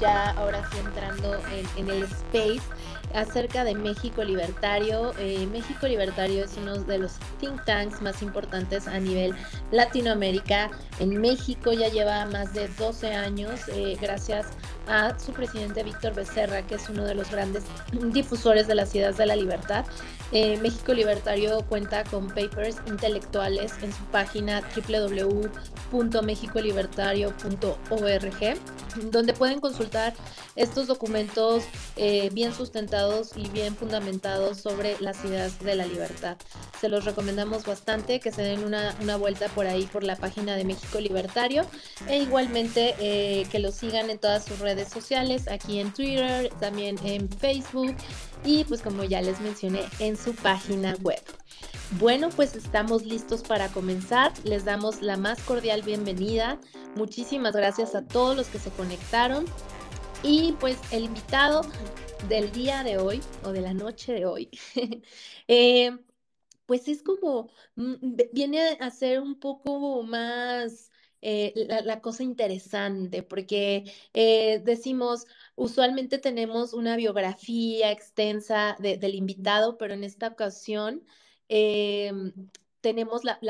ya ahora sí entrando en, el space, acerca de México Libertario. Eh, México Libertario es uno de los think tanks más importantes a nivel Latinoamérica. En México ya lleva más de 12 años, eh, gracias a su presidente Víctor Becerra, que es uno de los grandes difusores de las ideas de la libertad. Eh, México Libertario cuenta con papers intelectuales en su página www.mexicolibertario.org, donde pueden consultar estos documentos eh, bien sustentados y bien fundamentados sobre las ideas de la libertad. Se los recomendamos bastante que se den una, vuelta por ahí por la página de México Libertario e igualmente eh, que lo sigan en todas sus redes sociales, aquí en Twitter, también en Facebook y pues como ya les mencioné en su página web. Bueno, pues estamos listos para comenzar. Les damos la más cordial bienvenida. Muchísimas gracias a todos los que se conectaron. Y pues el invitado del día de hoy o de la noche de hoy, eh, pues es como, mm, viene a ser un poco más eh, la, cosa interesante, porque eh, decimos, usualmente tenemos una biografía extensa del invitado, pero en esta ocasión em, tenemos la,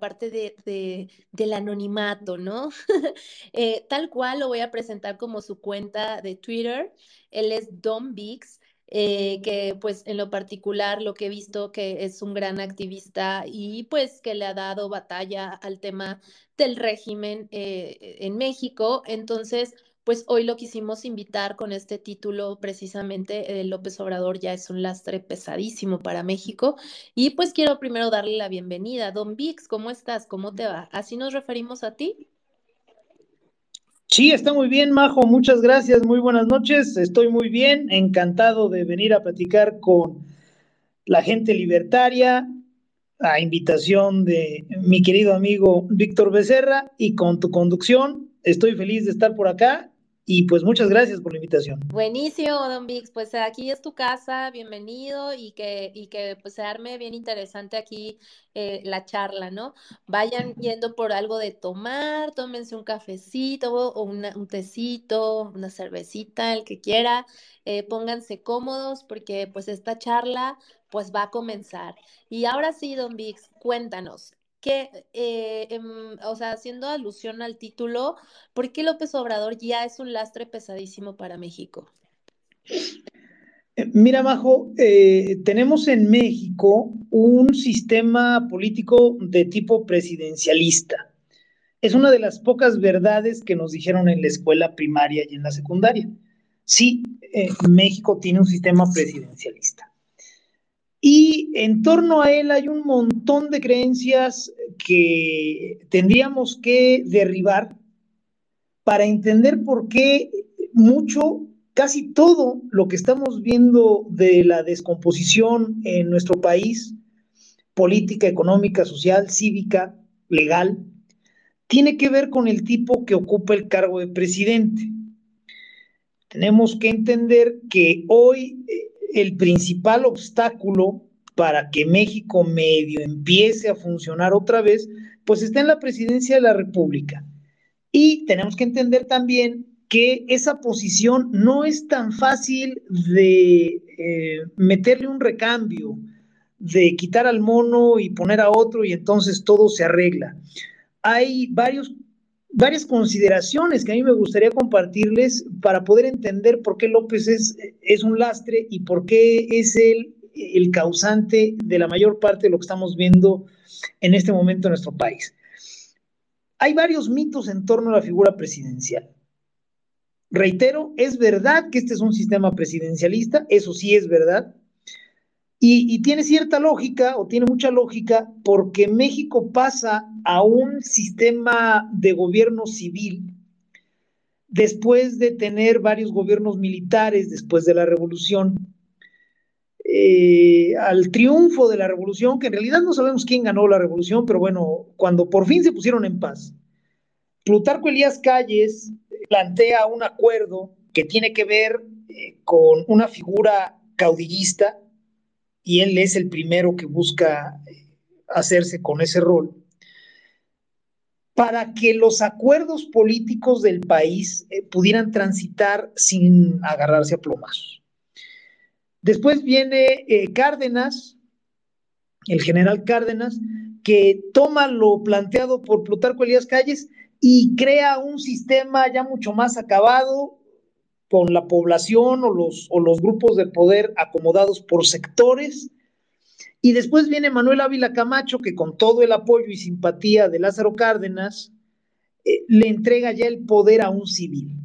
parte de, del anonimato, ¿no? Eh, tal cual lo voy a presentar como su cuenta de Twitter. Él es Don Biggs. Eh, que pues en lo particular lo que he visto que es un gran activista y pues que le ha dado batalla al tema del régimen eh, en México. Entonces, pues hoy lo quisimos invitar con este título precisamente, López Obrador ya es un lastre pesadísimo para México. Y pues quiero primero darle la bienvenida. Don Vix, ¿cómo estás? ¿Cómo te va? ¿Así nos referimos a ti? Sí, está muy bien, Majo. Muchas gracias. Muy buenas noches. Estoy muy bien. Encantado de venir a platicar con la gente libertaria, a invitación de mi querido amigo Víctor Becerra y con tu conducción. Estoy feliz de estar por acá y pues muchas gracias por la invitación. Buenísimo, Don Vix. Pues aquí es tu casa, bienvenido y que, y que pues se arme bien interesante aquí eh, la charla, ¿no? Vayan yendo por algo de tomar, tómense un cafecito o un tecito, una cervecita, el que quiera. Eh, pónganse cómodos porque pues esta charla pues va a comenzar. Y ahora sí, Don Vix, cuéntanos, que, eh, em, o sea, haciendo alusión al título, ¿por qué López Obrador ya es un lastre pesadísimo para México? Eh, mira, Majo, eh, tenemos en México un sistema político de tipo presidencialista. Es una de las pocas verdades que nos dijeron en la escuela primaria y en la secundaria. Sí, México tiene un sistema presidencialista. Y en torno a él hay un montón de creencias que tendríamos que derribar para entender por qué mucho, casi todo lo que estamos viendo de la descomposición en nuestro país, política, económica, social, cívica, legal, tiene que ver con el tipo que ocupa el cargo de presidente. Tenemos que entender que hoy eh, el principal obstáculo para que México medio empiece a funcionar otra vez, pues está en la presidencia de la República. Y tenemos que entender también que esa posición no es tan fácil de eh, meterle un recambio, de quitar al mono y poner a otro y entonces todo se arregla. Hay varios varias consideraciones que a mí me gustaría compartirles para poder entender por qué López es, es un lastre y por qué es él el causante de la mayor parte de lo que estamos viendo en este momento en nuestro país. Hay varios mitos en torno a la figura presidencial. Reitero, es verdad que este es un sistema presidencialista, eso sí es verdad, y, tiene cierta lógica, o tiene mucha lógica, porque México pasa a un sistema de gobierno civil después de tener varios gobiernos militares después de la revolución. Eh, al triunfo de la revolución, que en realidad no sabemos quién ganó la revolución, pero bueno, cuando por fin se pusieron en paz, Plutarco Elías Calles plantea un acuerdo que tiene que ver eh, con una figura caudillista y él es el primero que busca eh, hacerse con ese rol, para que los acuerdos políticos del país pudieran transitar sin agarrarse a plomazos. Después viene eh, Cárdenas, el general Cárdenas, que toma lo planteado por Plutarco Elías Calles y crea un sistema ya mucho más acabado con la población o los, grupos de poder acomodados por sectores. Y después viene Manuel Ávila Camacho, que con todo el apoyo y simpatía de Lázaro Cárdenas, eh, le entrega ya el poder a un civil.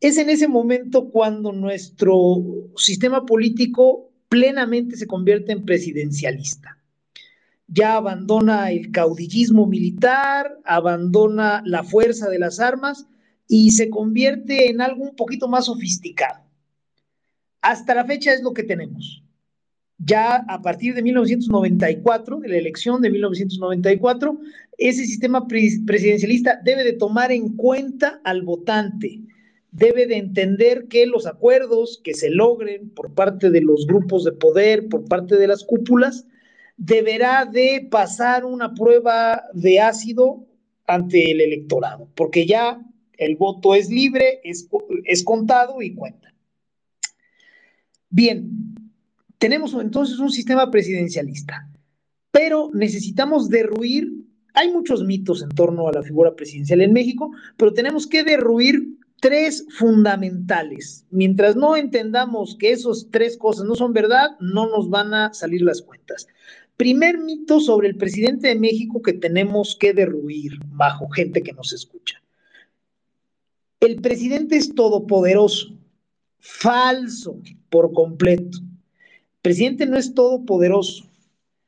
Es en ese momento cuando nuestro sistema político plenamente se convierte en presidencialista ya abandona el caudillismo militar, abandona la fuerza de las armas y se convierte en algo un poquito más sofisticado. Hasta la fecha es lo que tenemos. Ya a partir de 1994, de la elección de 1994, ese sistema presidencialista debe de tomar en cuenta al votante, debe de entender que los acuerdos que se logren por parte de los grupos de poder, por parte de las cúpulas, deberá de pasar una prueba de ácido ante el electorado, porque ya el voto es libre, es, es contado y cuenta. Bien, tenemos entonces un sistema presidencialista, pero necesitamos derruir, hay muchos mitos en torno a la figura presidencial en México, pero tenemos que derruir tres fundamentales. Mientras no entendamos que esas tres cosas no son verdad, no nos van a salir las cuentas. Primer mito sobre el presidente de México que tenemos que derruir bajo gente que nos escucha. El presidente es todopoderoso. Falso por completo. El presidente no es todopoderoso.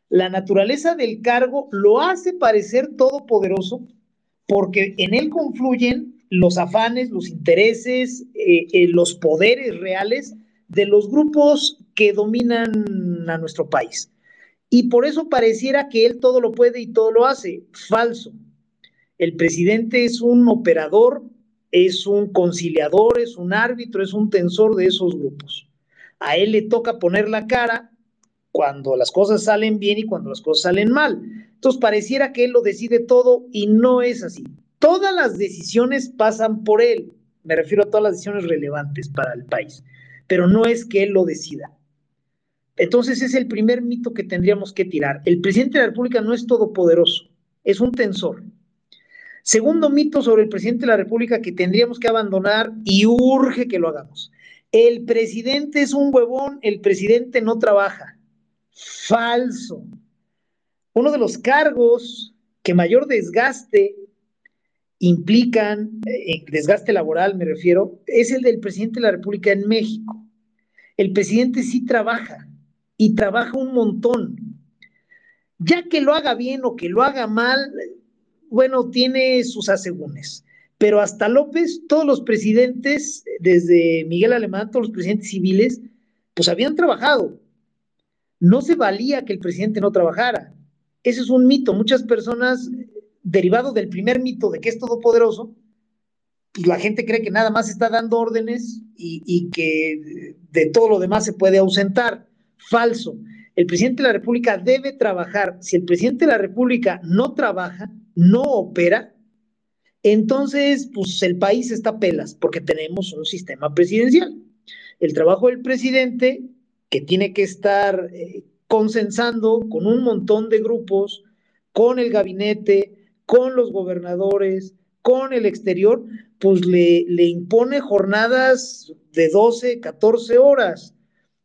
La naturaleza del cargo lo hace parecer todopoderoso porque en él confluyen los afanes, los intereses, eh, eh, los poderes reales de los grupos que dominan a nuestro país. Y por eso pareciera que él todo lo puede y todo lo hace. Falso. El presidente es un operador, es un conciliador, es un árbitro, es un tensor de esos grupos. A él le toca poner la cara cuando las cosas salen bien y cuando las cosas salen mal. Entonces pareciera que él lo decide todo y no es así. Todas las decisiones pasan por él. Me refiero a todas las decisiones relevantes para el país. Pero no es que él lo decida. Entonces es el primer mito que tendríamos que tirar. El presidente de la República no es todopoderoso, es un tensor. Segundo mito sobre el presidente de la República que tendríamos que abandonar y urge que lo hagamos. El presidente es un huevón, el presidente no trabaja. Falso. Uno de los cargos que mayor desgaste implican, eh, desgaste laboral me refiero, es el del presidente de la República en México. El presidente sí trabaja, y trabaja un montón. Ya que lo haga bien o que lo haga mal, bueno, tiene sus asegúnes. Pero hasta López, todos los presidentes, desde Miguel Alemán, todos los presidentes civiles, pues habían trabajado. No se valía que el presidente no trabajara. Ese es un mito. Muchas personas, derivado del primer mito de que es todopoderoso, pues la gente cree que nada más está dando órdenes y, y que de todo lo demás se puede ausentar. Falso. El presidente de la República debe trabajar. Si el presidente de la República no trabaja, no opera, entonces, pues el país está pelas, porque tenemos un sistema presidencial. El trabajo del presidente, que tiene que estar eh, consensando con un montón de grupos, con el gabinete, con los gobernadores, con el exterior, pues le, le impone jornadas de 12, 14 horas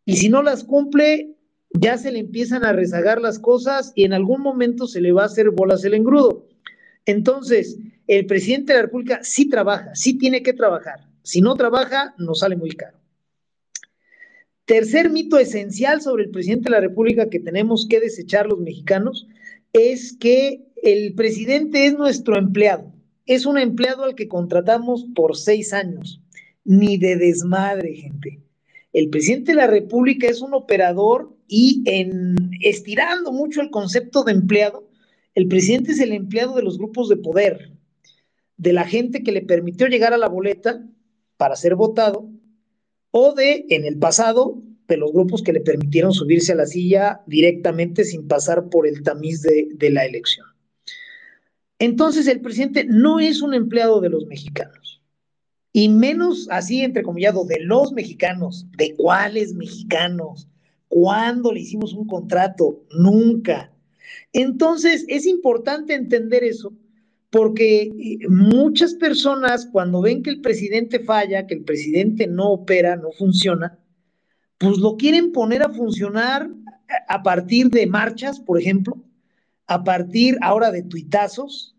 y si no las cumple, ya se le empiezan a rezagar las cosas y en algún momento se le va a hacer bolas el engrudo. Entonces, el presidente de la República sí trabaja, sí tiene que trabajar. Si no trabaja, nos sale muy caro. Tercer mito esencial sobre el presidente de la República que tenemos que desechar los mexicanos es que el presidente es nuestro empleado. Es un empleado al que contratamos por seis años. Ni de desmadre, gente. El presidente de la República es un operador y en estirando mucho el concepto de empleado, el presidente es el empleado de los grupos de poder, de la gente que le permitió llegar a la boleta para ser votado, o de, en el pasado, de los grupos que le permitieron subirse a la silla directamente sin pasar por el tamiz de, de la elección. Entonces el presidente no es un empleado de los mexicanos, y menos así, entrecomillado, de los mexicanos. ¿De cuáles mexicanos? ¿Cuándo le hicimos un contrato? Nunca. Entonces es importante entender eso, porque eh, muchas personas cuando ven que el presidente falla, que el presidente no opera, no funciona, pues lo quieren poner a funcionar a partir de marchas, por ejemplo, a partir ahora de tuitazos,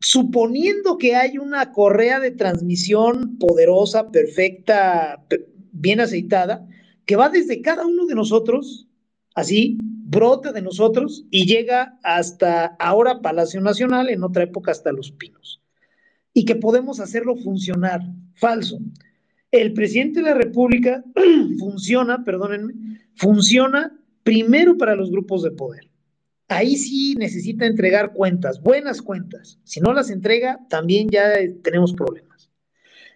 suponiendo que hay una correa de transmisión poderosa, perfecta, bien aceitada, que va desde cada uno de nosotros, así, brota de nosotros y llega hasta ahora Palacio Nacional, en otra época hasta Los Pinos. Y que podemos hacerlo funcionar. Falso. El presidente de la República funciona, perdónenme, funciona primero para los grupos de poder ahí sí necesita entregar cuentas, buenas cuentas. Si no las entrega, también ya tenemos problemas.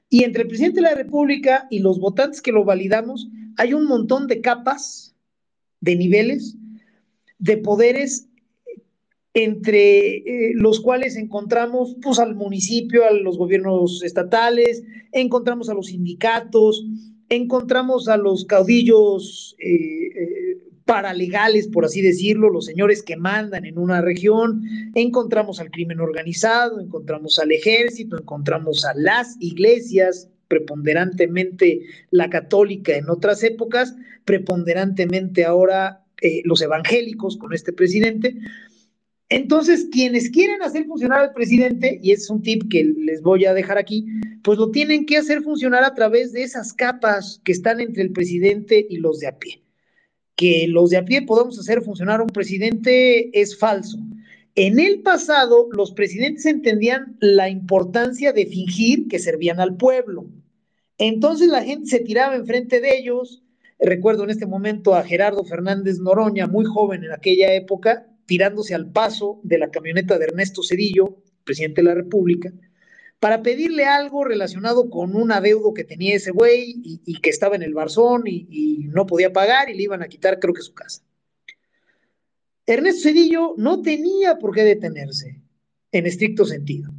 Y entre el presidente de la República y los votantes que lo validamos, hay un montón de capas, de niveles, de poderes entre eh, los cuales encontramos pues, al municipio, a los gobiernos estatales, encontramos a los sindicatos, encontramos a los caudillos eh, eh, paralegales, por así decirlo, los señores que mandan en una región, encontramos al crimen organizado, encontramos al ejército, encontramos a las iglesias, preponderantemente la católica en otras épocas, preponderantemente ahora eh, los evangélicos con este presidente. Entonces, quienes quieren hacer funcionar al presidente, y es un tip que les voy a dejar aquí, pues lo tienen que hacer funcionar a través de esas capas que están entre el presidente y los de a pie que los de a pie podamos hacer funcionar un presidente es falso. En el pasado, los presidentes entendían la importancia de fingir que servían al pueblo. Entonces la gente se tiraba enfrente de ellos. Recuerdo en este momento a Gerardo Fernández Noroña, muy joven en aquella época, tirándose al paso de la camioneta de Ernesto Cedillo, presidente de la República, para pedirle algo relacionado con un adeudo que tenía ese güey y, que estaba en el barzón y, y, no podía pagar y le iban a quitar creo que su casa. Ernesto Cedillo no tenía por qué detenerse en estricto sentido,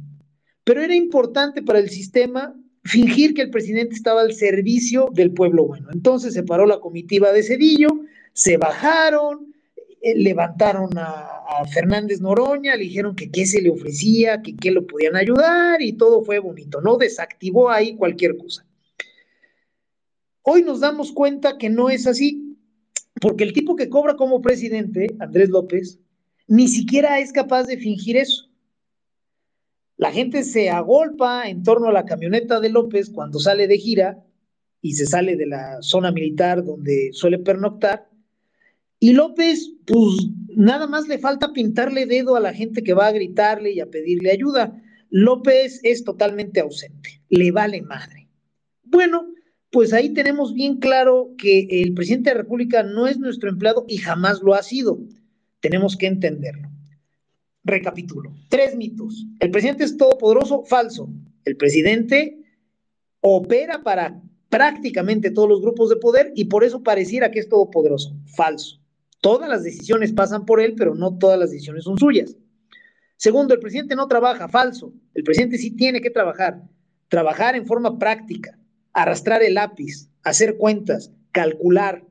pero era importante para el sistema fingir que el presidente estaba al servicio del pueblo bueno. Entonces se paró la comitiva de Cedillo, se bajaron, levantaron a, Fernández Noroña, le dijeron que qué se le ofrecía, que qué lo podían ayudar y todo fue bonito, ¿no? Desactivó ahí cualquier cosa. Hoy nos damos cuenta que no es así, porque el tipo que cobra como presidente, Andrés López, ni siquiera es capaz de fingir eso. La gente se agolpa en torno a la camioneta de López cuando sale de gira y se sale de la zona militar donde suele pernoctar y López, pues nada más le falta pintarle dedo a la gente que va a gritarle y a pedirle ayuda. López es totalmente ausente, le vale madre. Bueno, pues ahí tenemos bien claro que el presidente de la República no es nuestro empleado y jamás lo ha sido. Tenemos que entenderlo. Recapitulo. Tres mitos. El presidente es todopoderoso, falso. El presidente opera para prácticamente todos los grupos de poder y por eso pareciera que es todopoderoso, falso. Todas las decisiones pasan por él, pero no todas las decisiones son suyas. Segundo, el presidente no trabaja, falso. El presidente sí tiene que trabajar. Trabajar en forma práctica, arrastrar el lápiz, hacer cuentas, calcular,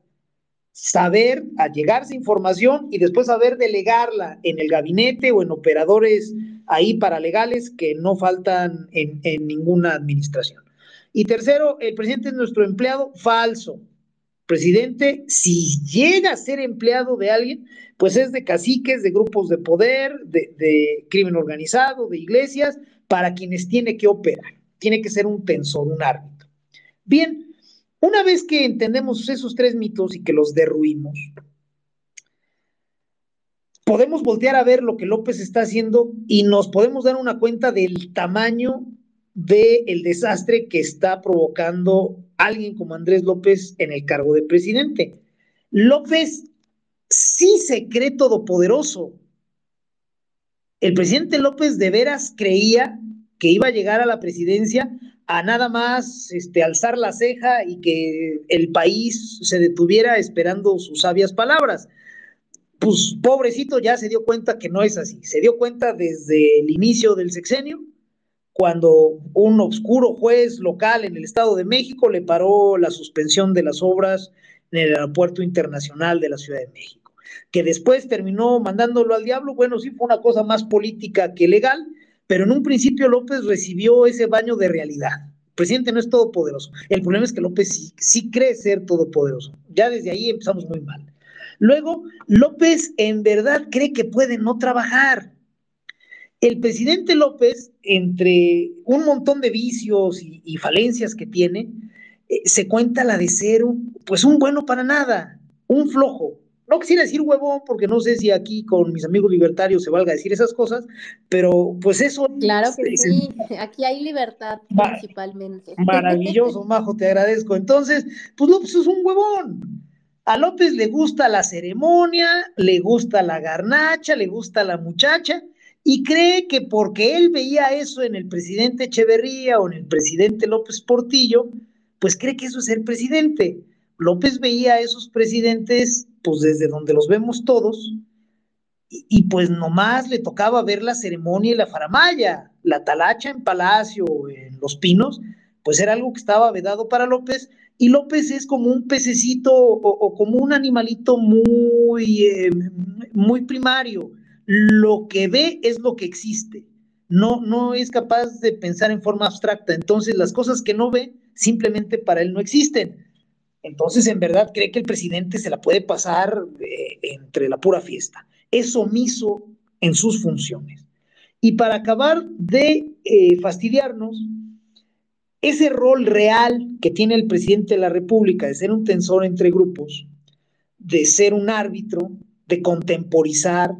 saber allegarse información y después saber delegarla en el gabinete o en operadores ahí paralegales que no faltan en, en ninguna administración. Y tercero, el presidente es nuestro empleado, falso presidente, si llega a ser empleado de alguien, pues es de caciques, de grupos de poder, de, crimen organizado, de iglesias, para quienes tiene que operar. Tiene que ser un tensor, un árbitro. Bien, una vez que entendemos esos tres mitos y que los derruimos, podemos voltear a ver lo que López está haciendo y nos podemos dar una cuenta del tamaño del desastre que está provocando alguien como Andrés López en el cargo de presidente. López sí se cree todopoderoso. El presidente López de veras creía que iba a llegar a la presidencia a nada más este, alzar la ceja y que el país se detuviera esperando sus sabias palabras. pues pobrecito ya se dio cuenta que no es así. Se dio cuenta desde el inicio del sexenio, cuando un oscuro juez local en el Estado de México le paró la suspensión de las obras en el aeropuerto internacional de la Ciudad de México, que después terminó mandándolo al diablo. Bueno, sí fue una cosa más política que legal, pero en un principio López recibió ese baño de realidad. Presidente no es todopoderoso. El problema es que López sí, sí cree ser todopoderoso. Ya desde ahí empezamos muy mal. Luego, López en verdad cree que puede no trabajar. El presidente López, entre un montón de vicios y, falencias que tiene, eh, se cuenta la de ser un, pues un bueno para nada, un flojo. No quisiera decir huevón, porque no sé si aquí con mis amigos libertarios se valga decir esas cosas, pero pues eso. Claro que sí, aquí hay libertad principalmente. Maravilloso, Majo, te agradezco. Entonces, pues López es un huevón. A López le gusta la ceremonia, le gusta la garnacha, le gusta la muchacha y cree que porque él veía eso en el presidente Echeverría o en el presidente López Portillo, pues cree que eso es ser presidente. López veía a esos presidentes, pues desde donde los vemos todos, y, pues nomás le tocaba ver la ceremonia y la faramaya, la talacha en Palacio, en Los Pinos, pues era algo que estaba vedado para López, y López es como un pececito o, como un animalito muy, eh, muy primario. Lo que ve es lo que existe. No, no es capaz de pensar en forma abstracta. Entonces, las cosas que no ve simplemente para él no existen. Entonces, en verdad, cree que el presidente se la puede pasar eh, entre la pura fiesta. Es omiso en sus funciones. Y para acabar de eh, fastidiarnos, ese rol real que tiene el presidente de la República de ser un tensor entre grupos, de ser un árbitro, de contemporizar,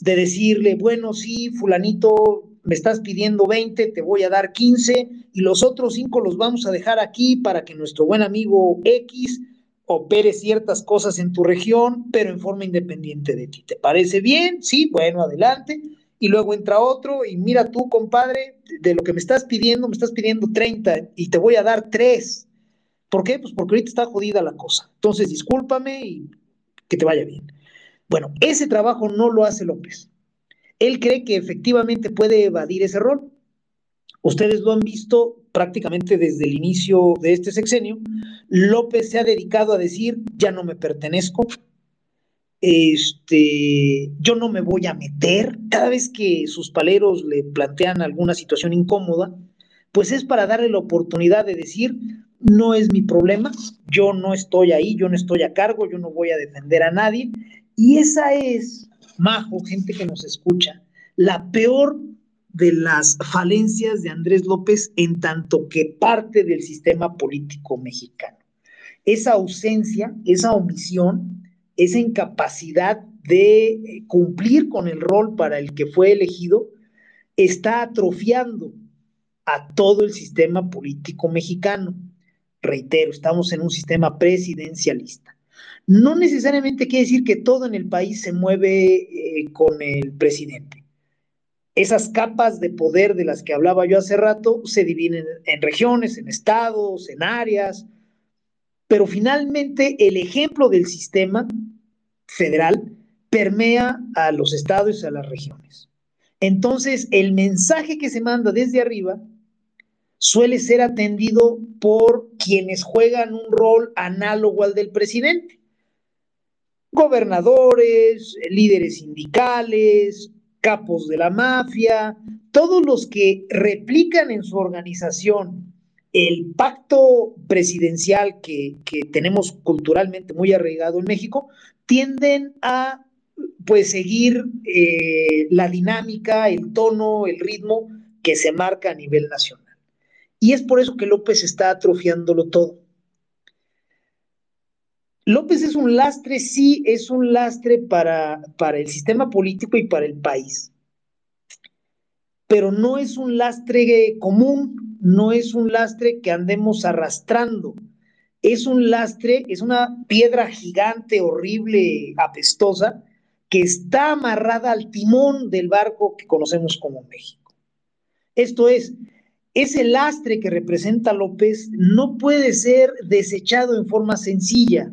de decirle, bueno, sí, fulanito, me estás pidiendo 20, te voy a dar 15 y los otros 5 los vamos a dejar aquí para que nuestro buen amigo X opere ciertas cosas en tu región, pero en forma independiente de ti. ¿Te parece bien? Sí, bueno, adelante y luego entra otro y mira tú, compadre, de lo que me estás pidiendo, me estás pidiendo 30 y te voy a dar 3. ¿Por qué? Pues porque ahorita está jodida la cosa. Entonces, discúlpame y que te vaya bien. Bueno, ese trabajo no lo hace López. Él cree que efectivamente puede evadir ese rol. Ustedes lo han visto prácticamente desde el inicio de este sexenio. López se ha dedicado a decir, ya no me pertenezco, este, yo no me voy a meter. Cada vez que sus paleros le plantean alguna situación incómoda, pues es para darle la oportunidad de decir, no es mi problema, yo no estoy ahí, yo no estoy a cargo, yo no voy a defender a nadie. Y esa es, Majo, gente que nos escucha, la peor de las falencias de Andrés López en tanto que parte del sistema político mexicano. Esa ausencia, esa omisión esa incapacidad de cumplir con el rol para el que fue elegido, está atrofiando a todo el sistema político mexicano. Reitero, estamos en un sistema presidencialista. No necesariamente quiere decir que todo en el país se mueve eh, con el presidente. Esas capas de poder de las que hablaba yo hace rato se dividen en regiones, en estados, en áreas, pero finalmente el ejemplo del sistema federal permea a los estados y a las regiones. Entonces, el mensaje que se manda desde arriba suele ser atendido por quienes juegan un rol análogo al del presidente. Gobernadores, líderes sindicales, capos de la mafia, todos los que replican en su organización el pacto presidencial que, que tenemos culturalmente muy arraigado en México, tienden a pues seguir eh, la dinámica, el tono, el ritmo que se marca a nivel nacional. Y es por eso que López está atrofiándolo todo. López es un lastre, sí, es un lastre para, para el sistema político y para el país. Pero no es un lastre común, no es un lastre que andemos arrastrando es un lastre, es una piedra gigante, horrible, apestosa, que está amarrada al timón del barco que conocemos como México. Esto es, ese lastre que representa López no puede ser desechado en forma sencilla.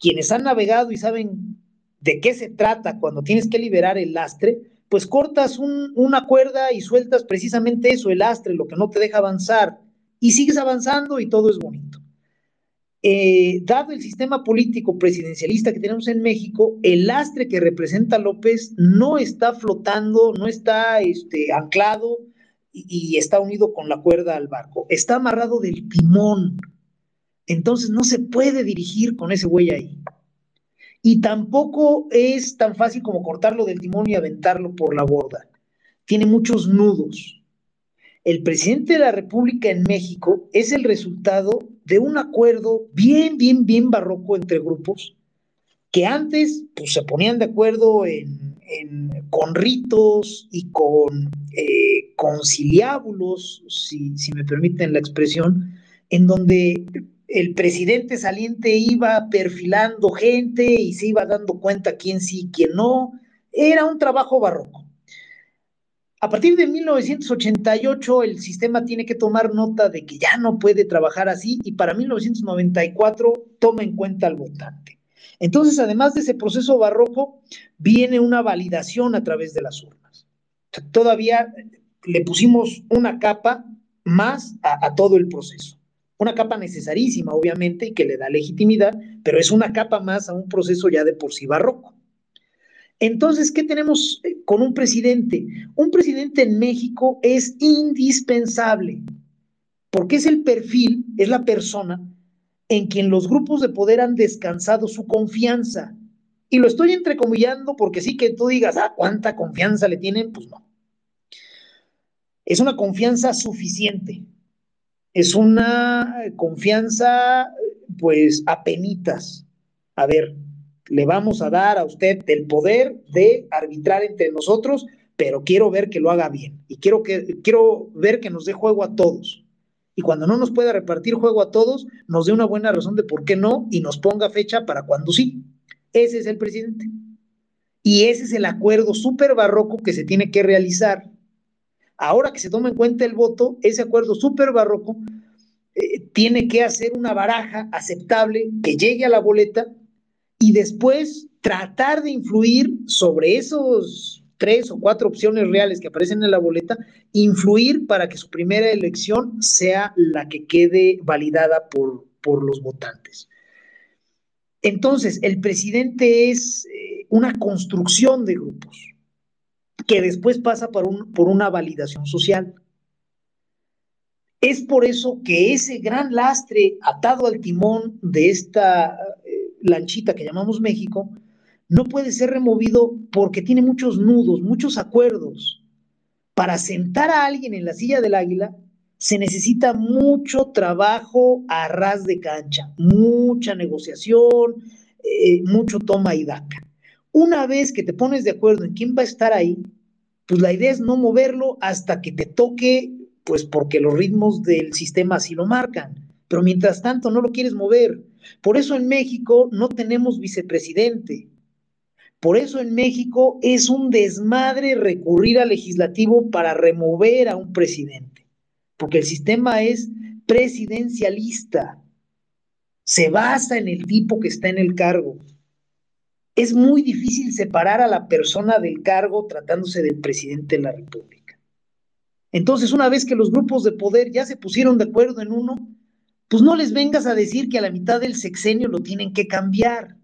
Quienes han navegado y saben de qué se trata cuando tienes que liberar el lastre, pues cortas una cuerda y sueltas precisamente eso, el lastre, lo que no te deja avanzar, y sigues avanzando y todo es bonito. Eh, dado el sistema político presidencialista que tenemos en México, el lastre que representa López no está flotando, no está este, anclado y, y está unido con la cuerda al barco, está amarrado del timón. Entonces no se puede dirigir con ese güey ahí. Y tampoco es tan fácil como cortarlo del timón y aventarlo por la borda. Tiene muchos nudos. El presidente de la República en México es el resultado de un acuerdo bien, bien, bien barroco entre grupos que antes pues, se ponían de acuerdo en, con ritos y con eh, conciliábulos, si, si me permiten la expresión, en donde el presidente saliente iba perfilando gente y se iba dando cuenta quién sí, quién no. Era un trabajo barroco. A partir de 1988 el sistema tiene que tomar nota de que ya no puede trabajar así y para 1994 toma en cuenta al votante. Entonces, además de ese proceso barroco, viene una validación a través de las urnas. Todavía le pusimos una capa más a, a todo el proceso. Una capa necesarísima, obviamente, y que le da legitimidad, pero es una capa más a un proceso ya de por sí barroco. Entonces, ¿qué tenemos eh, con un presidente? Un presidente en México es indispensable, porque es el perfil, es la persona en quien los grupos de poder han descansado su confianza. Y lo estoy entrecomillando porque sí que tú digas, ah, ¿cuánta confianza le tienen? Pues no. Es una confianza suficiente es una confianza, pues, a penitas. A ver, le vamos a dar a usted el poder de arbitrar entre nosotros, pero quiero ver que lo haga bien y quiero, que, quiero ver que nos dé juego a todos. Y cuando no nos pueda repartir juego a todos, nos dé una buena razón de por qué no y nos ponga fecha para cuando sí. Ese es el presidente. Y ese es el acuerdo súper barroco que se tiene que realizar ahora que se toma en cuenta el voto, ese acuerdo súper barroco eh, tiene que hacer una baraja aceptable que llegue a la boleta y después tratar de influir sobre esos tres o cuatro opciones reales que aparecen en la boleta, influir para que su primera elección sea la que quede validada por, por los votantes. Entonces, el presidente es eh, una construcción de grupos que después pasa por, un, por una validación social. Es por eso que ese gran lastre atado al timón de esta eh, lanchita que llamamos México no puede ser removido porque tiene muchos nudos, muchos acuerdos. Para sentar a alguien en la silla del águila se necesita mucho trabajo a ras de cancha, mucha negociación, eh, mucho toma y daca. Una vez que te pones de acuerdo en quién va a estar ahí, pues la idea es no moverlo hasta que te toque, pues porque los ritmos del sistema así lo marcan. Pero mientras tanto no lo quieres mover. Por eso en México no tenemos vicepresidente. Por eso en México es un desmadre recurrir al legislativo para remover a un presidente. Porque el sistema es presidencialista. Se basa en el tipo que está en el cargo es muy difícil separar a la persona del cargo tratándose del presidente de la República. Entonces, una vez que los grupos de poder ya se pusieron de acuerdo en uno, pues no les vengas a decir que a la mitad del sexenio lo tienen que cambiar.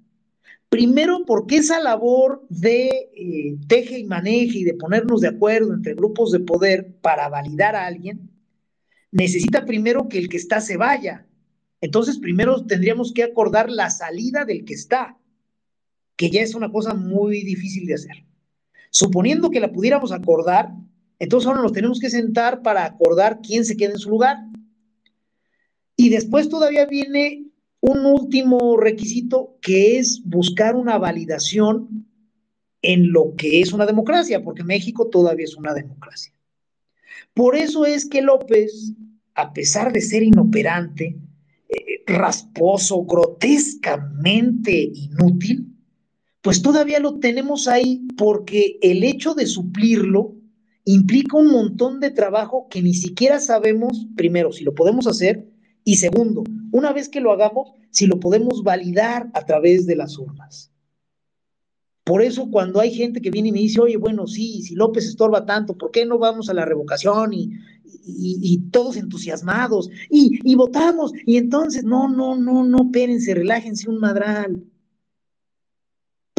Primero, porque esa labor de eh, teje y maneje y de ponernos de acuerdo entre grupos de poder para validar a alguien, necesita primero que el que está se vaya. Entonces, primero tendríamos que acordar la salida del que está que ya es una cosa muy difícil de hacer. Suponiendo que la pudiéramos acordar, entonces ahora nos tenemos que sentar para acordar quién se queda en su lugar. Y después todavía viene un último requisito que es buscar una validación en lo que es una democracia, porque México todavía es una democracia. Por eso es que López, a pesar de ser inoperante, eh, rasposo, grotescamente inútil, pues todavía lo tenemos ahí porque el hecho de suplirlo implica un montón de trabajo que ni siquiera sabemos, primero, si lo podemos hacer y segundo, una vez que lo hagamos, si lo podemos validar a través de las urnas. Por eso cuando hay gente que viene y me dice, oye, bueno, sí, si López estorba tanto, ¿por qué no vamos a la revocación? Y, y, todos entusiasmados, y, y, votamos, y entonces, no, no, no, no, espérense, relájense un madral.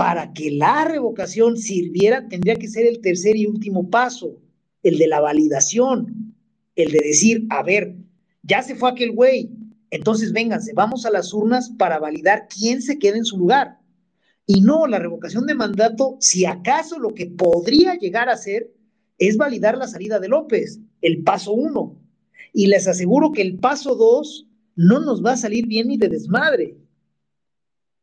Para que la revocación sirviera, tendría que ser el tercer y último paso, el de la validación, el de decir, a ver, ya se fue aquel güey, entonces vénganse, vamos a las urnas para validar quién se queda en su lugar. Y no, la revocación de mandato, si acaso lo que podría llegar a ser es validar la salida de López, el paso uno. Y les aseguro que el paso dos no nos va a salir bien ni de desmadre.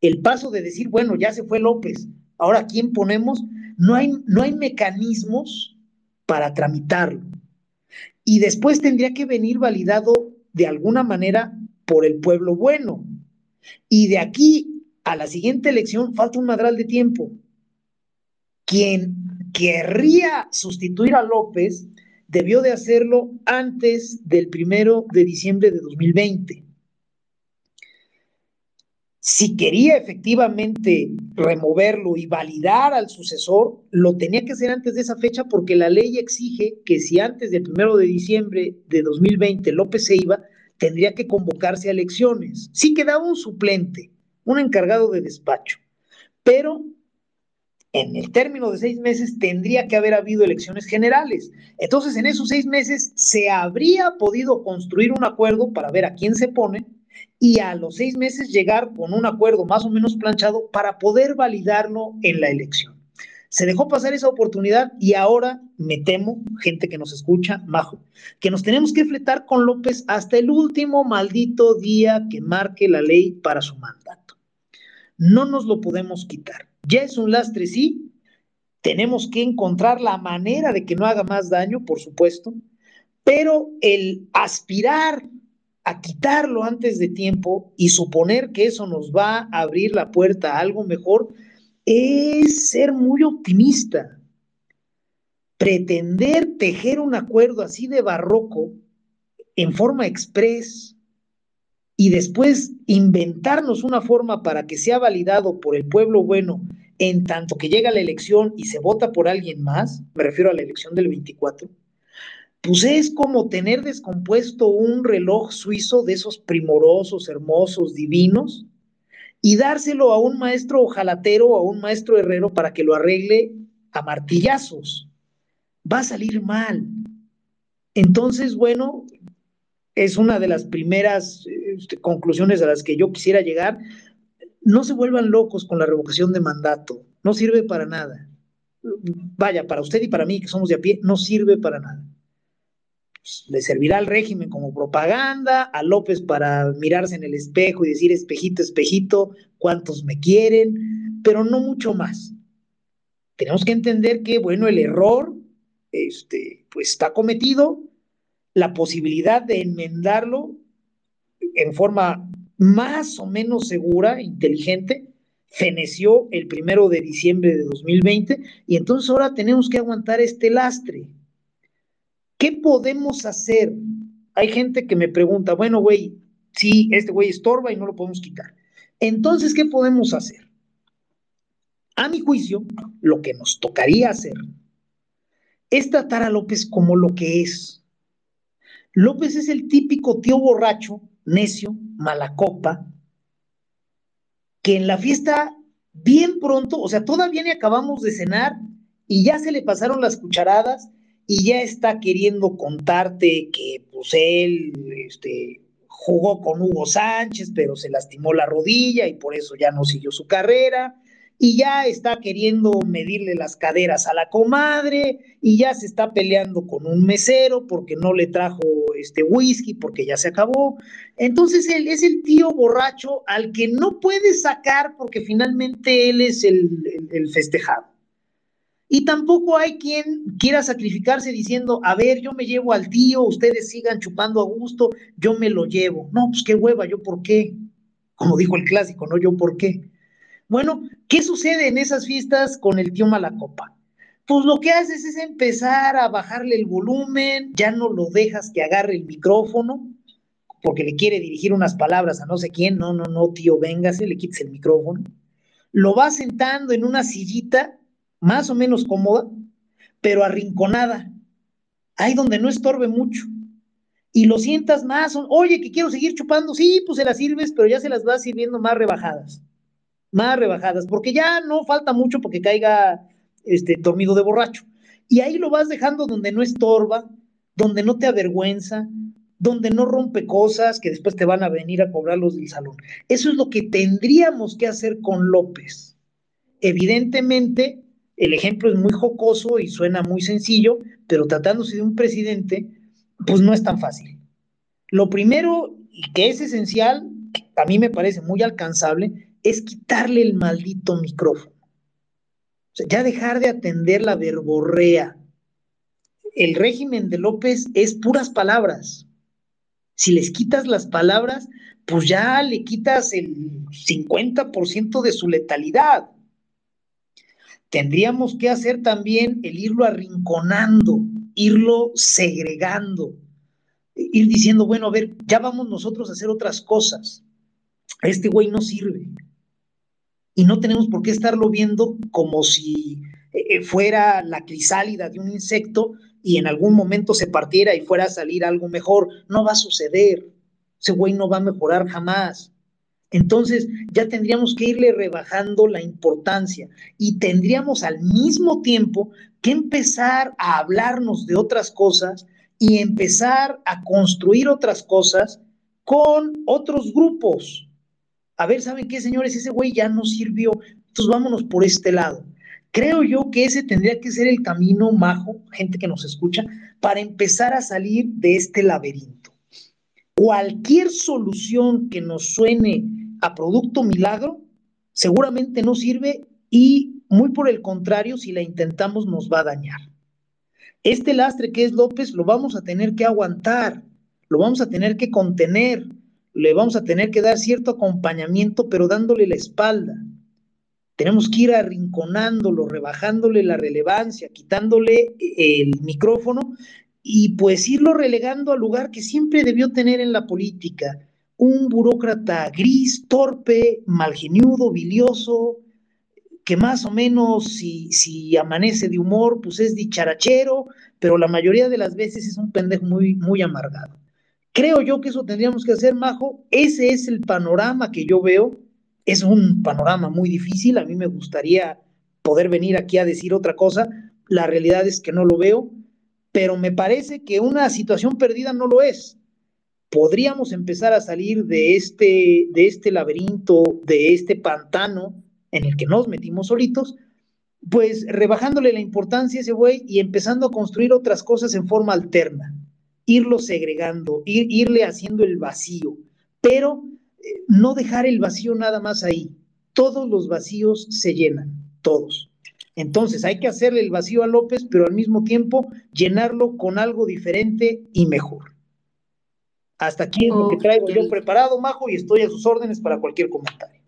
El paso de decir, bueno, ya se fue López, ahora ¿quién ponemos? No hay, no hay mecanismos para tramitarlo. Y después tendría que venir validado de alguna manera por el pueblo bueno. Y de aquí a la siguiente elección falta un madral de tiempo. Quien querría sustituir a López debió de hacerlo antes del primero de diciembre de 2020. Si quería efectivamente removerlo y validar al sucesor, lo tenía que hacer antes de esa fecha porque la ley exige que si antes del primero de diciembre de 2020 López se iba, tendría que convocarse a elecciones. Sí quedaba un suplente, un encargado de despacho, pero en el término de seis meses tendría que haber habido elecciones generales. Entonces, en esos seis meses se habría podido construir un acuerdo para ver a quién se pone y a los seis meses llegar con un acuerdo más o menos planchado para poder validarlo en la elección. Se dejó pasar esa oportunidad y ahora me temo, gente que nos escucha, majo, que nos tenemos que fletar con López hasta el último maldito día que marque la ley para su mandato. No nos lo podemos quitar. Ya es un lastre, sí. Tenemos que encontrar la manera de que no haga más daño, por supuesto, pero el aspirar a quitarlo antes de tiempo y suponer que eso nos va a abrir la puerta a algo mejor es ser muy optimista. Pretender tejer un acuerdo así de barroco en forma express y después inventarnos una forma para que sea validado por el pueblo bueno en tanto que llega la elección y se vota por alguien más, me refiero a la elección del 24, pues es como tener descompuesto un reloj suizo de esos primorosos, hermosos, divinos, y dárselo a un maestro ojalatero o a un maestro herrero para que lo arregle a martillazos. Va a salir mal. Entonces, bueno, es una de las primeras este, conclusiones a las que yo quisiera llegar. No se vuelvan locos con la revocación de mandato, no sirve para nada. Vaya, para usted y para mí que somos de a pie, no sirve para nada. Le servirá al régimen como propaganda, a López para mirarse en el espejo y decir, espejito, espejito, cuántos me quieren, pero no mucho más. Tenemos que entender que, bueno, el error este, pues está cometido, la posibilidad de enmendarlo en forma más o menos segura, inteligente, feneció el primero de diciembre de 2020 y entonces ahora tenemos que aguantar este lastre. ¿Qué podemos hacer? Hay gente que me pregunta, bueno, güey, si este güey estorba y no lo podemos quitar. Entonces, ¿qué podemos hacer? A mi juicio, lo que nos tocaría hacer es tratar a López como lo que es, López es el típico tío borracho, necio, mala copa, que en la fiesta, bien pronto, o sea, todavía ni acabamos de cenar y ya se le pasaron las cucharadas y ya está queriendo contarte que pues él este, jugó con Hugo Sánchez, pero se lastimó la rodilla y por eso ya no siguió su carrera y ya está queriendo medirle las caderas a la comadre y ya se está peleando con un mesero porque no le trajo este whisky porque ya se acabó. Entonces él es el tío borracho al que no puede sacar porque finalmente él es el, el festejado. Y tampoco hay quien quiera sacrificarse diciendo, a ver, yo me llevo al tío, ustedes sigan chupando a gusto, yo me lo llevo. No, pues qué hueva, yo por qué. Como dijo el clásico, no yo por qué. Bueno, ¿qué sucede en esas fiestas con el tío Malacopa? Pues lo que haces es empezar a bajarle el volumen, ya no lo dejas que agarre el micrófono, porque le quiere dirigir unas palabras a no sé quién, no, no, no, tío, véngase, le quites el micrófono. lo vas sentando en una sillita más o menos cómoda, pero arrinconada, ahí donde no estorbe mucho. Y lo sientas más, oye, que quiero seguir chupando, sí, pues se las sirves, pero ya se las vas sirviendo más rebajadas, más rebajadas, porque ya no falta mucho porque caiga este dormido de borracho. Y ahí lo vas dejando donde no estorba, donde no te avergüenza, donde no rompe cosas que después te van a venir a cobrar los del salón. Eso es lo que tendríamos que hacer con López. Evidentemente, el ejemplo es muy jocoso y suena muy sencillo, pero tratándose de un presidente, pues no es tan fácil. Lo primero, y que es esencial, que a mí me parece muy alcanzable, es quitarle el maldito micrófono. O sea, ya dejar de atender la verborrea. El régimen de López es puras palabras. Si les quitas las palabras, pues ya le quitas el 50% de su letalidad tendríamos que hacer también el irlo arrinconando, irlo segregando, ir diciendo, bueno, a ver, ya vamos nosotros a hacer otras cosas. Este güey no sirve. Y no tenemos por qué estarlo viendo como si eh, fuera la crisálida de un insecto y en algún momento se partiera y fuera a salir algo mejor. No va a suceder. Ese güey no va a mejorar jamás. Entonces ya tendríamos que irle rebajando la importancia y tendríamos al mismo tiempo que empezar a hablarnos de otras cosas y empezar a construir otras cosas con otros grupos. A ver, ¿saben qué, señores? Ese güey ya no sirvió, entonces vámonos por este lado. Creo yo que ese tendría que ser el camino majo, gente que nos escucha, para empezar a salir de este laberinto. Cualquier solución que nos suene a producto milagro, seguramente no sirve y muy por el contrario, si la intentamos nos va a dañar. Este lastre que es López lo vamos a tener que aguantar, lo vamos a tener que contener, le vamos a tener que dar cierto acompañamiento, pero dándole la espalda. Tenemos que ir arrinconándolo, rebajándole la relevancia, quitándole el micrófono y pues irlo relegando al lugar que siempre debió tener en la política, un burócrata gris, torpe, malgeniudo, bilioso, que más o menos si, si, amanece de humor, pues es dicharachero, pero la mayoría de las veces es un pendejo muy, muy amargado. Creo yo que eso tendríamos que hacer, Majo. Ese es el panorama que yo veo. Es un panorama muy difícil. A mí me gustaría poder venir aquí a decir otra cosa. La realidad es que no lo veo, pero me parece que una situación perdida no lo es podríamos empezar a salir de este, de este laberinto, de este pantano en el que nos metimos solitos, pues rebajándole la importancia a ese güey y empezando a construir otras cosas en forma alterna, irlo segregando, irle haciendo el vacío, pero eh, no dejar el vacío nada más ahí. Todos los vacíos se llenan, todos. Entonces hay que hacerle el vacío a López, pero al mismo tiempo llenarlo con algo diferente y mejor. Hasta aquí es lo que traigo yo preparado, Majo, y estoy a sus órdenes para cualquier comentario.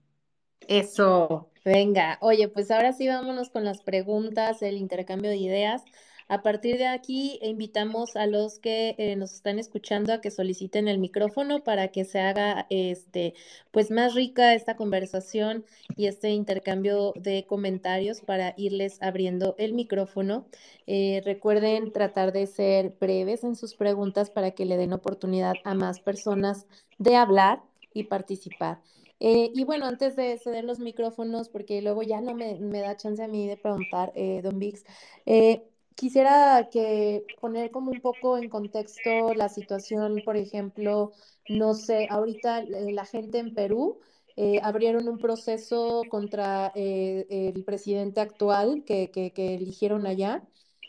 Eso, venga. Oye, pues ahora sí vámonos con las preguntas, el intercambio de ideas. A partir de aquí, invitamos a los que eh, nos están escuchando a que soliciten el micrófono para que se haga este, pues más rica esta conversación y este intercambio de comentarios para irles abriendo el micrófono. Eh, recuerden tratar de ser breves en sus preguntas para que le den oportunidad a más personas de hablar y participar. Eh, y bueno, antes de ceder los micrófonos, porque luego ya no me, da chance a mí de preguntar, don Vix, quisiera que poner como un poco en contexto la situación, por ejemplo, no sé, ahorita eh, la gente en Perú eh, abrieron un proceso contra eh, el presidente actual que, que, que, eligieron allá,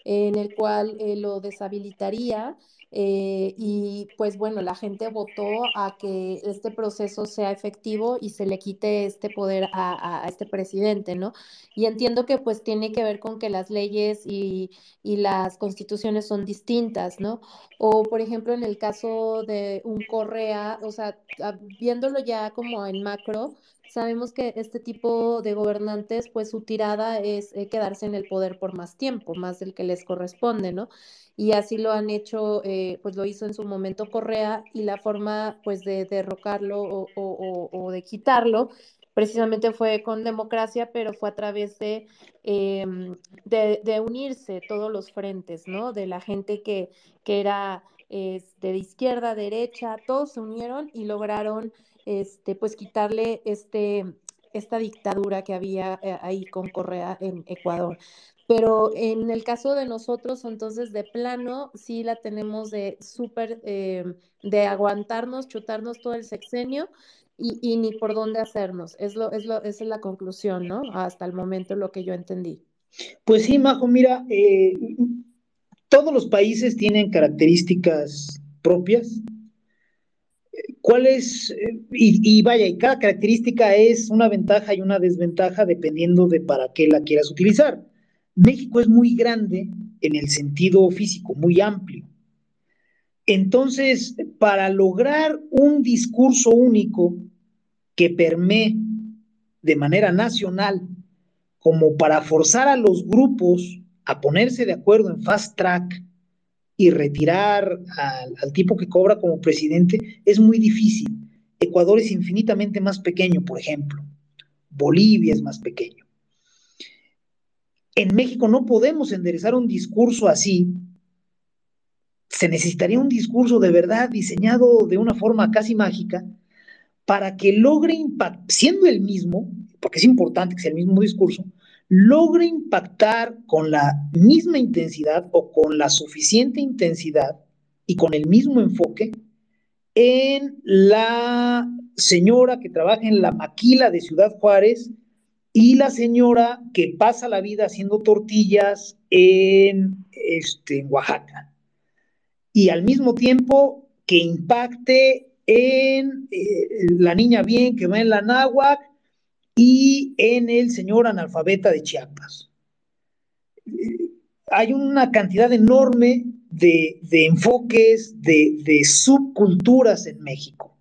en el cual lo deshabilitaría eh, y pues bueno, la gente votó a que este proceso sea efectivo y se le quite este poder a, este presidente, ¿no? Y entiendo que pues tiene que ver con que las leyes y, las constituciones son distintas, ¿no? O por ejemplo en el caso de un Correa, o sea, viéndolo ya como en macro, sabemos que este tipo de gobernantes pues su tirada es eh, quedarse en el poder por más tiempo, más del que les corresponde, ¿no? Y así lo han hecho, eh, pues lo hizo en su momento Correa y la forma pues de derrocarlo o, o, o de quitarlo precisamente fue con democracia, pero fue a través de, em, de, unirse todos los frentes, ¿no? De la gente que, que era este, de izquierda, derecha, todos se unieron y lograron este, pues quitarle este, esta dictadura que había eh, ahí con Correa en Ecuador. Pero en el caso de nosotros, entonces de plano, sí la tenemos de súper, em, de aguantarnos, chutarnos todo el sexenio y, ni por dónde hacernos. Es lo, es lo, esa es la conclusión, ¿no? Hasta el momento lo que yo entendí. Pues sí, Majo, mira, eh, todos los países tienen características propias. ¿Cuál es? Eh, y, y, vaya, y cada característica es una ventaja y una desventaja dependiendo de para qué la quieras utilizar. México es muy grande en el sentido físico, muy amplio. Entonces, para lograr un discurso único que permee de manera nacional, como para forzar a los grupos a ponerse de acuerdo en fast track y retirar al, tipo que cobra como presidente, es muy difícil. Ecuador es infinitamente más pequeño, por ejemplo. Bolivia es más pequeño. En México no podemos enderezar un discurso así. Se necesitaría un discurso de verdad diseñado de una forma casi mágica para que logre impactar, siendo el mismo, porque es importante que sea el mismo discurso, logre impactar con la misma intensidad o con la suficiente intensidad y con el mismo enfoque en la señora que trabaja en la maquila de Ciudad Juárez y la señora que pasa la vida haciendo tortillas en, este, en Oaxaca y al mismo tiempo que impacte en eh, la niña bien que va en la náhuac y en el señor analfabeta de Chiapas. hay una cantidad enorme de, enfoques, de, de subculturas en México.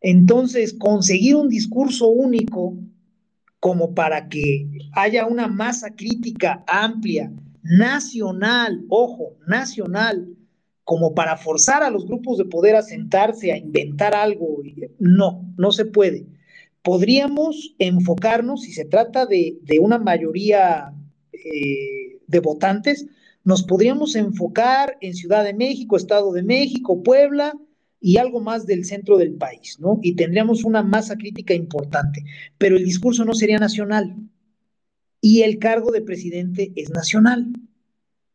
Entonces, conseguir un discurso único como para que haya una masa crítica amplia, nacional, ojo, nacional, como para forzar a los grupos de poder a sentarse, a inventar algo. No, no se puede. Podríamos enfocarnos, si se trata de, una mayoría eh, de votantes, nos podríamos enfocar en Ciudad de México, Estado de México, Puebla y algo más del centro del país, ¿no? Y tendríamos una masa crítica importante, pero el discurso no sería nacional y el cargo de presidente es nacional.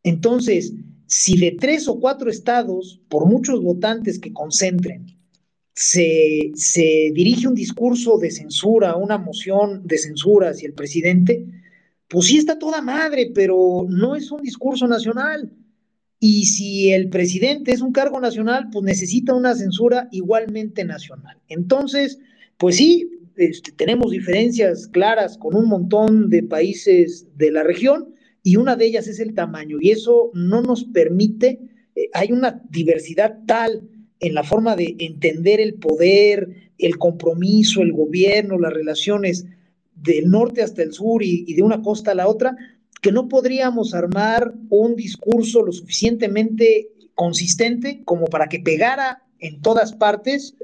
Entonces, si de tres o cuatro estados, por muchos votantes que concentren, se, dirige un discurso de censura, una moción de censura hacia el presidente, pues sí está toda madre, pero no es un discurso nacional. Y si el presidente es un cargo nacional, pues necesita una censura igualmente nacional. Entonces, pues sí, este, tenemos diferencias claras con un montón de países de la región, y una de ellas es el tamaño y eso no nos permite, eh, hay una diversidad tal en la forma de entender el poder, el compromiso, el gobierno, las relaciones del norte hasta el sur y, y de una costa a la otra, que no podríamos armar un discurso lo suficientemente consistente como para que pegara en todas partes,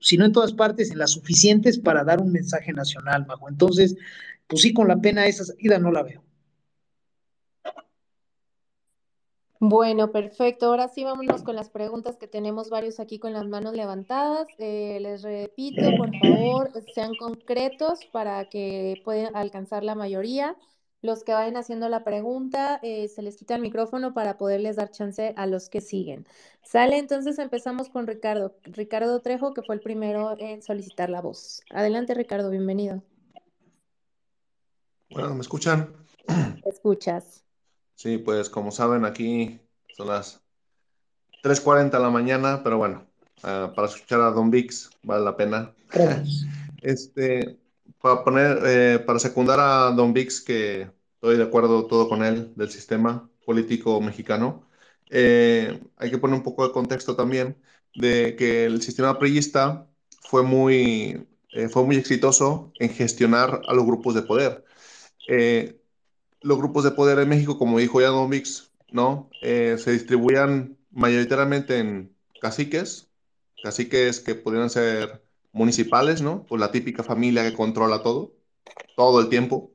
si no en todas partes, en las suficientes para dar un mensaje nacional, Majo. Entonces, pues sí, con la pena esa salida no la veo. Bueno, perfecto. Ahora sí, vámonos con las preguntas que tenemos varios aquí con las manos levantadas. Eh, les repito, por favor, sean concretos para que puedan alcanzar la mayoría. Los que vayan haciendo la pregunta, eh, se les quita el micrófono para poderles dar chance a los que siguen. Sale, entonces empezamos con Ricardo. Ricardo Trejo, que fue el primero en solicitar la voz. Adelante, Ricardo, bienvenido. Bueno, ¿me escuchan? escuchas? Sí, pues como saben, aquí son las 3.40 de la mañana, pero bueno, ah, para escuchar a Don Vix vale la pena. este, para poner, eh, para secundar a Don Vix, que estoy de acuerdo todo con él, del sistema político mexicano, eh, hay que poner un poco de contexto también de que el sistema priista fue muy, eh, fue muy exitoso en gestionar a los grupos de poder los grupos de poder en México, como dijo ya Don Vix, ¿no? Eh, se distribuían mayoritariamente en caciques, caciques que podrían ser municipales, ¿no? Pues la típica familia que controla todo, todo el tiempo.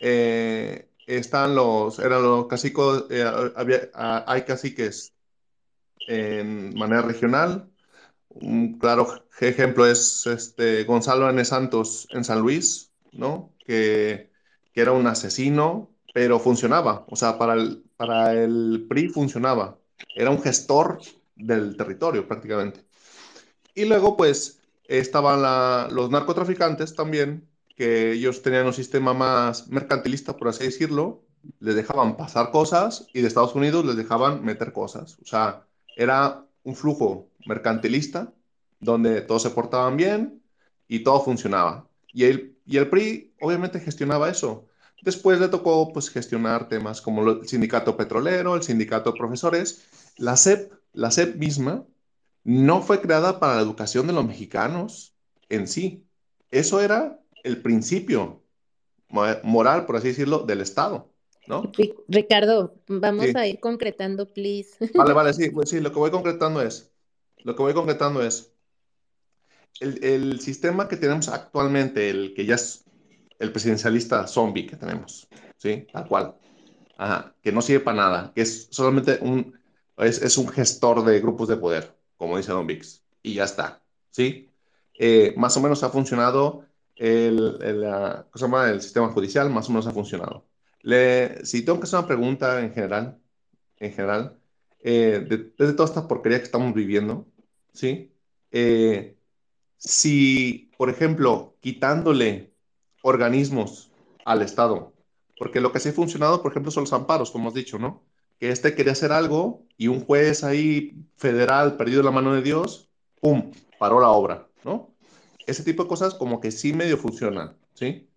Eh, están los, eran los caciques, eh, había, hay caciques en manera regional. Un claro ejemplo es este Gonzalo N. Santos en San Luis, ¿no? Que, que era un asesino, pero funcionaba. O sea, para el, para el PRI funcionaba. Era un gestor del territorio prácticamente. Y luego, pues, estaban los narcotraficantes también, que ellos tenían un sistema más mercantilista, por así decirlo, les dejaban pasar cosas y de Estados Unidos les dejaban meter cosas. O sea, era un flujo mercantilista donde todos se portaban bien y todo funcionaba. Y el, y el PRI obviamente gestionaba eso. Después le tocó pues, gestionar temas como el sindicato petrolero, el sindicato de profesores. La SEP, la SEP misma, no fue creada para la educación de los mexicanos en sí. Eso era el principio moral, por así decirlo, del Estado, ¿no? Ricardo, vamos a ir concretando, please. Vale, vale, sí, pues sí, lo que voy concretando es, lo que voy concretando es, el, el sistema que tenemos actualmente, el que ya es el presidencialista zombie que tenemos, ¿sí? Tal cual. Ajá, que no sirve para nada, que es solamente un, es, es un gestor de grupos de poder como dice Don Vix, y ya está, ¿sí? Eh, más o menos ha funcionado el, el, el, sistema judicial, más o menos ha funcionado. Le, si tengo que hacer una pregunta en general, en general, eh, desde toda esta porquería que estamos viviendo, ¿sí? Eh, si, por ejemplo, quitándole organismos al Estado, porque lo que sí ha funcionado, por ejemplo, son los amparos, como has dicho, ¿no? Que este quería hacer algo y un juez ahí federal perdido la mano de Dios, ¡pum!, paró la obra, ¿no? Ese tipo de cosas como que sí medio funcionan, ¿sí?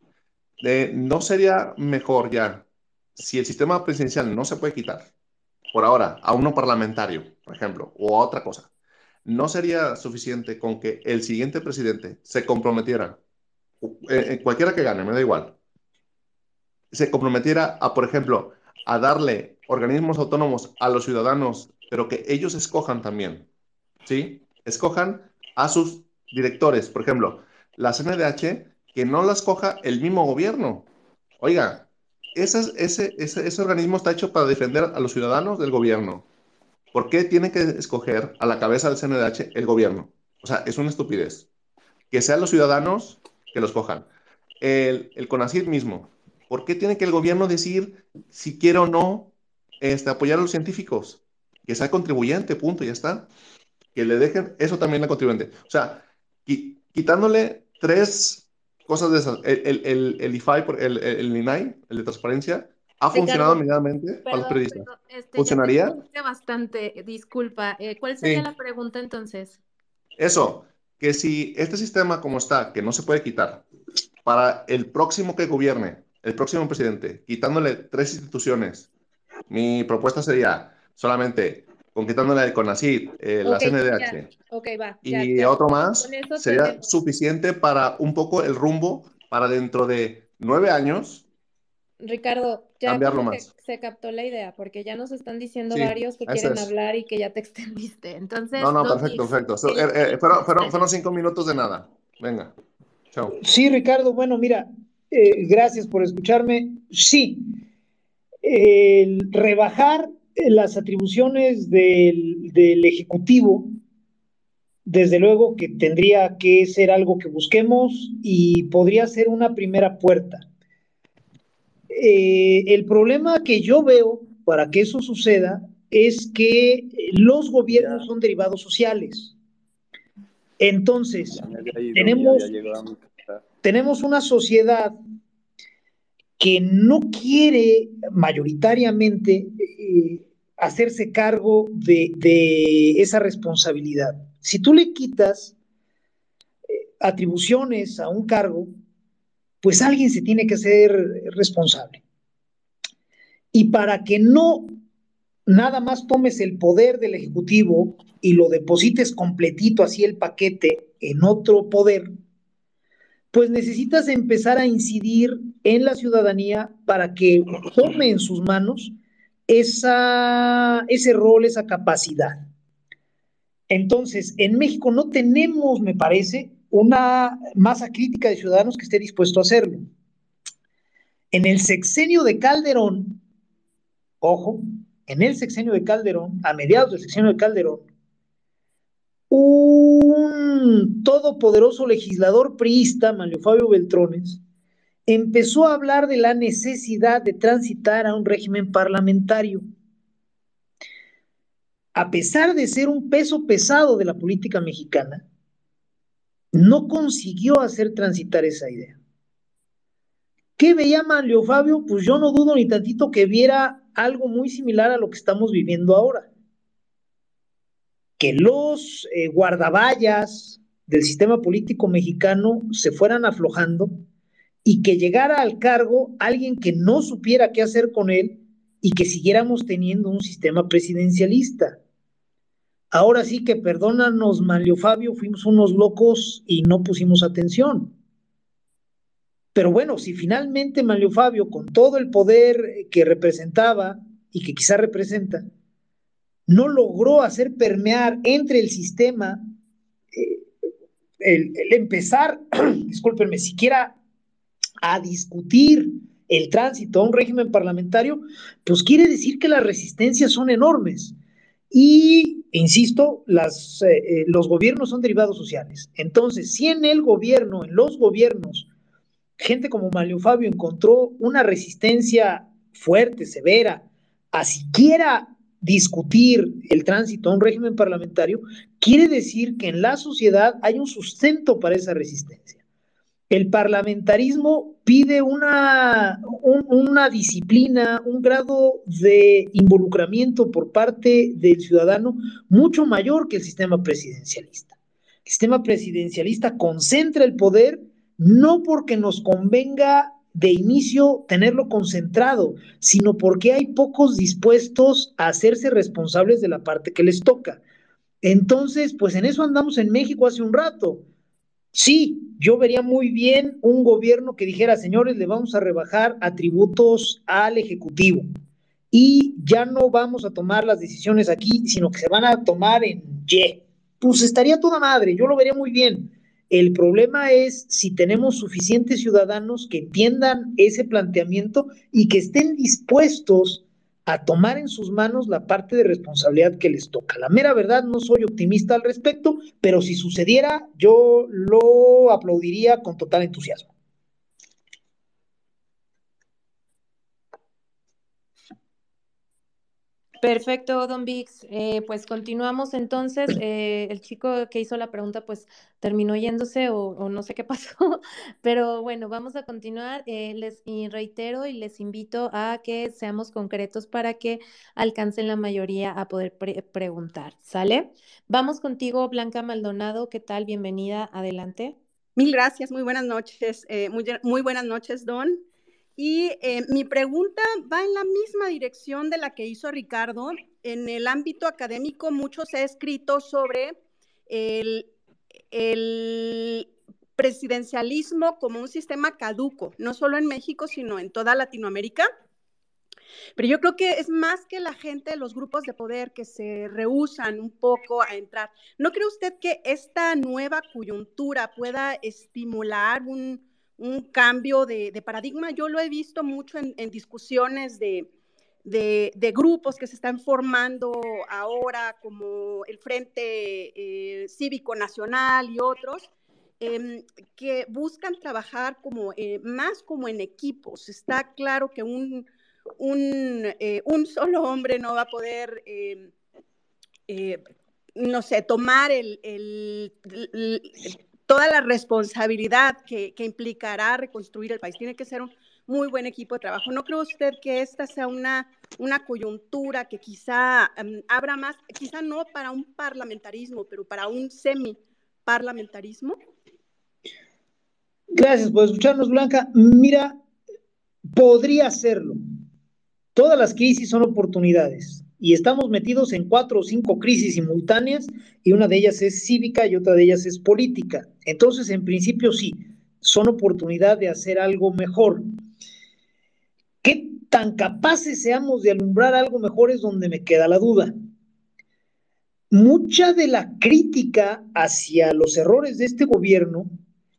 ¿No sería mejor ya, si el sistema presidencial no se puede quitar, por ahora, a uno parlamentario, por ejemplo, o a otra cosa, ¿no sería suficiente con que el siguiente presidente se comprometiera, eh, cualquiera que gane, me da igual, se comprometiera a, por ejemplo, a darle organismos autónomos a los ciudadanos, pero que ellos escojan también, ¿sí? Escojan a sus directores. Por ejemplo, la CNDH, que no la escoja el mismo gobierno. Oiga, ese, ese, ese, organismo está hecho para defender a los ciudadanos del gobierno. ¿Por qué tiene que escoger a la cabeza del CNDH el gobierno? O sea, es una estupidez. Que sean los ciudadanos que los cojan. El, el CONACYT mismo, ¿Por qué tiene que el gobierno decir si quiere o no este, apoyar a los científicos? Que sea contribuyente, punto, ya está. Que le dejen eso también la contribuyente. O sea, quitándole tres cosas de esas. El, el, el, IFAI, el, el, INAI, el de transparencia, ha funcionado inmediatamente para los periodistas. Este, ¿Funcionaría? bastante, disculpa. Eh, ¿Cuál sería la pregunta entonces? Eso, que si este sistema como está, que no se puede quitar, para el próximo que gobierne, el próximo presidente, quitándole tres instituciones, mi propuesta sería solamente con quitándole el CONACYT, eh, la CNDH y otro más, sería suficiente para un poco el rumbo para dentro de nueve años. Ricardo, ya cambiarlo más. se captó la idea, porque ya nos están diciendo varios que quieren hablar y que ya te extendiste. Entonces, no, no, perfecto, perfecto. Eh, eh, fueron, fueron cinco minutos de nada. Venga, chao. Sí, Ricardo, bueno, mira, eh, gracias por escucharme. Sí, el rebajar las atribuciones del, Ejecutivo, desde luego que tendría que ser algo que busquemos y podría ser una primera puerta. Eh, el problema que yo veo para que eso suceda es que los gobiernos son derivados sociales. Entonces, tenemos tenemos una sociedad que no quiere mayoritariamente eh, hacerse cargo de, esa responsabilidad. Si tú le quitas eh, atribuciones a un cargo, pues alguien se tiene que hacer responsable. Y para que no nada más tomes el poder del Ejecutivo y lo deposites completito así el paquete en otro poder, pues necesitas empezar a incidir en la ciudadanía para que tome en sus manos esa, ese rol, esa capacidad. Entonces, en México no tenemos, me parece, una masa crítica de ciudadanos que esté dispuesto a hacerlo. En el sexenio de Calderón, ojo, en el sexenio de Calderón, a mediados del sexenio de Calderón, un todopoderoso legislador priista, Manlio Fabio Beltrones, empezó a hablar de la necesidad de transitar a un régimen parlamentario. A pesar de ser un peso pesado de la política mexicana, no consiguió hacer transitar esa idea. ¿Qué veía Manlio Fabio? Pues yo no dudo ni tantito que viera algo muy similar a lo que estamos viviendo ahora. Que los eh, del sistema político mexicano se fueran aflojando y que llegara al cargo alguien que no supiera qué hacer con él y que siguiéramos teniendo un sistema presidencialista. Ahora sí que perdónanos, Manlio Fabio, fuimos unos locos y no pusimos atención. Pero bueno, si finalmente Manlio Fabio, con todo el poder que representaba y que quizá representa, no logró hacer permear entre el sistema eh, el, empezar, discúlpenme, siquiera a discutir el tránsito a un régimen parlamentario, pues quiere decir que las resistencias son enormes. Y, insisto, las, eh, eh, los gobiernos son derivados sociales. Entonces, si en el gobierno, en los gobiernos, gente como Manlio Fabio encontró una resistencia fuerte, severa, a siquiera discutir el tránsito a un régimen parlamentario, quiere decir que en la sociedad hay un sustento para esa resistencia. El parlamentarismo pide una, una disciplina, un grado de involucramiento por parte del ciudadano mucho mayor que el sistema presidencialista. El sistema presidencialista concentra el poder no porque nos convenga de inicio tenerlo concentrado, sino porque hay pocos dispuestos a hacerse responsables de la parte que les toca. Entonces, pues en eso andamos en México hace un rato. Sí, yo vería muy bien un gobierno que dijera, señores, le vamos a rebajar atributos al Ejecutivo y ya no vamos a tomar las decisiones aquí, sino que se van a tomar en Y. Pues estaría toda madre, yo lo vería muy bien. El problema es si tenemos suficientes ciudadanos que entiendan ese planteamiento y que estén dispuestos a tomar en sus manos la parte de responsabilidad que les toca. La mera verdad, no soy optimista al respecto, pero si sucediera, yo lo aplaudiría con total entusiasmo. Perfecto, Don Vix. Eh, pues continuamos entonces. Eh, el chico que hizo la pregunta pues terminó yéndose o, no sé qué pasó, pero bueno, vamos a continuar. Eh, les reitero y les invito a que seamos concretos para que alcancen la mayoría a poder preguntar. ¿Sale? Vamos contigo, Blanca Maldonado. ¿Qué tal? Bienvenida. Adelante. Mil gracias. Muy buenas noches. muy, muy buenas noches, Don. Y eh, mi pregunta va en la misma dirección de la que hizo Ricardo. En el ámbito académico, mucho se ha escrito sobre el, el presidencialismo como un sistema caduco, no solo en México, sino en toda Latinoamérica. Pero yo creo que es más que la gente los grupos de poder que se rehusan un poco a entrar. ¿No cree usted que esta nueva coyuntura pueda estimular un, un cambio de, paradigma. Yo lo he visto mucho en, discusiones de, grupos que se están formando ahora, como el Frente eh, Cívico Nacional y otros, em, que buscan trabajar como, eh, más como en equipos. Está claro que un, eh, solo hombre no va a poder em, no sé, tomar el, toda la responsabilidad que, implicará reconstruir el país. Tiene que ser un muy buen equipo de trabajo. ¿No cree usted que esta sea una, coyuntura que quizá em, abra más, quizá no para un parlamentarismo, pero para un semi-parlamentarismo? Gracias por escucharnos, Blanca. Mira, podría serlo. Todas las crisis son oportunidades y estamos metidos en cuatro o cinco crisis simultáneas y una de ellas es cívica y otra de ellas es política. Entonces, en principio sí, son oportunidad de hacer algo mejor. ¿Qué tan capaces seamos de alumbrar algo mejor es donde me queda la duda? mucha de la crítica hacia los errores de este gobierno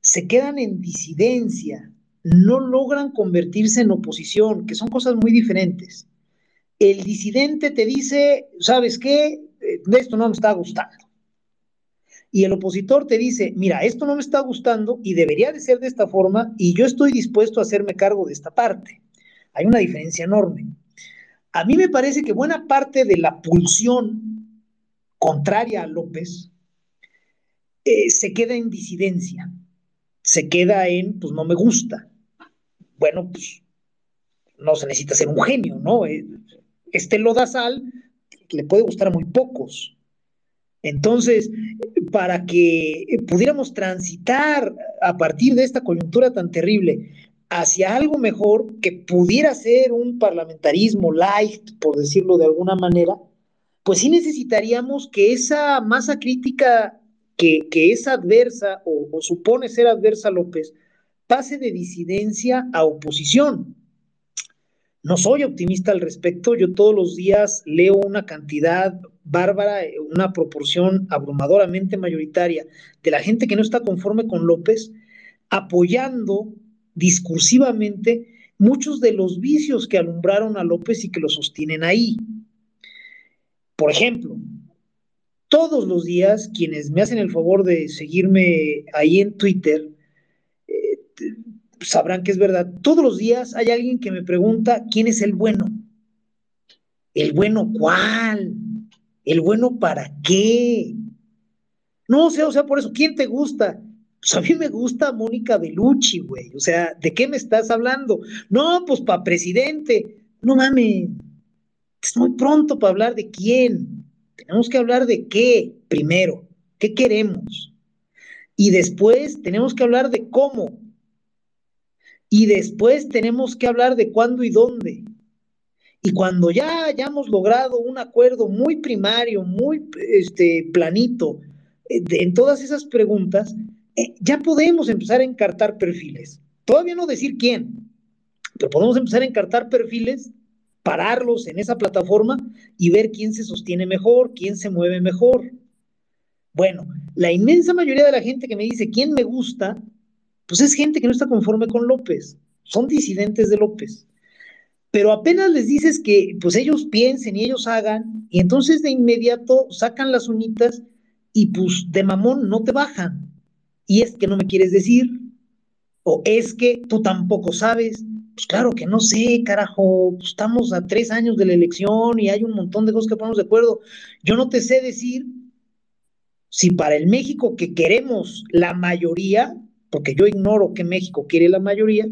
se quedan en disidencia, no logran convertirse en oposición, que son cosas muy diferentes. El disidente te dice, ¿sabes qué? Eh, esto no me está gustando. Y el opositor te dice, mira, esto no me está gustando y debería de ser de esta forma y yo estoy dispuesto a hacerme cargo de esta parte. Hay una diferencia enorme. A mí me parece que buena parte de la pulsión contraria a López eh, se queda en disidencia, se queda en, pues no me gusta. Bueno, pues no se necesita ser un genio, ¿no? Eh, este lodazal le puede gustar a muy pocos. Entonces, para que pudiéramos transitar a partir de esta coyuntura tan terrible hacia algo mejor que pudiera ser un parlamentarismo light, por decirlo de alguna manera, pues sí necesitaríamos que esa masa crítica que, es adversa o, supone ser adversa López pase de disidencia a oposición. No soy optimista al respecto, yo todos los días leo una cantidad bárbara, una proporción abrumadoramente mayoritaria de la gente que no está conforme con López, apoyando discursivamente muchos de los vicios que alumbraron a López y que lo sostienen ahí. Por ejemplo, todos los días quienes me hacen el favor de seguirme ahí en Twitter, sabrán que es verdad. Todos los días hay alguien que me pregunta quién es el bueno. ¿El bueno cuál? ¿El bueno para qué? No, o sea, o sea, por eso, ¿quién te gusta? Pues a mí me gusta Mónica Bellucci, güey. O sea, ¿de qué me estás hablando? No, pues para presidente. No mames. Es muy pronto para hablar de quién. Tenemos que hablar de qué primero. ¿Qué queremos? Y después tenemos que hablar de cómo. Y después tenemos que hablar de cuándo y dónde. Y cuando ya hayamos logrado un acuerdo muy primario, muy este, planito eh, en todas esas preguntas, eh, ya podemos empezar a encartar perfiles. Todavía no decir quién, pero podemos empezar a encartar perfiles, pararlos en esa plataforma y ver quién se sostiene mejor, quién se mueve mejor. Bueno, la inmensa mayoría de la gente que me dice quién me gusta, pues es gente que no está conforme con López, son disidentes de López. Pero apenas les dices que pues ellos piensen y ellos hagan, y entonces de inmediato sacan las uñitas y pues de mamón no te bajan. Y es que no me quieres decir, o es que tú tampoco sabes. Pues claro que no sé, carajo, pues, estamos a tres años de la elección y hay un montón de cosas que ponemos de acuerdo. Yo no te sé decir si para el México que queremos la mayoría, porque yo ignoro que México quiere la mayoría,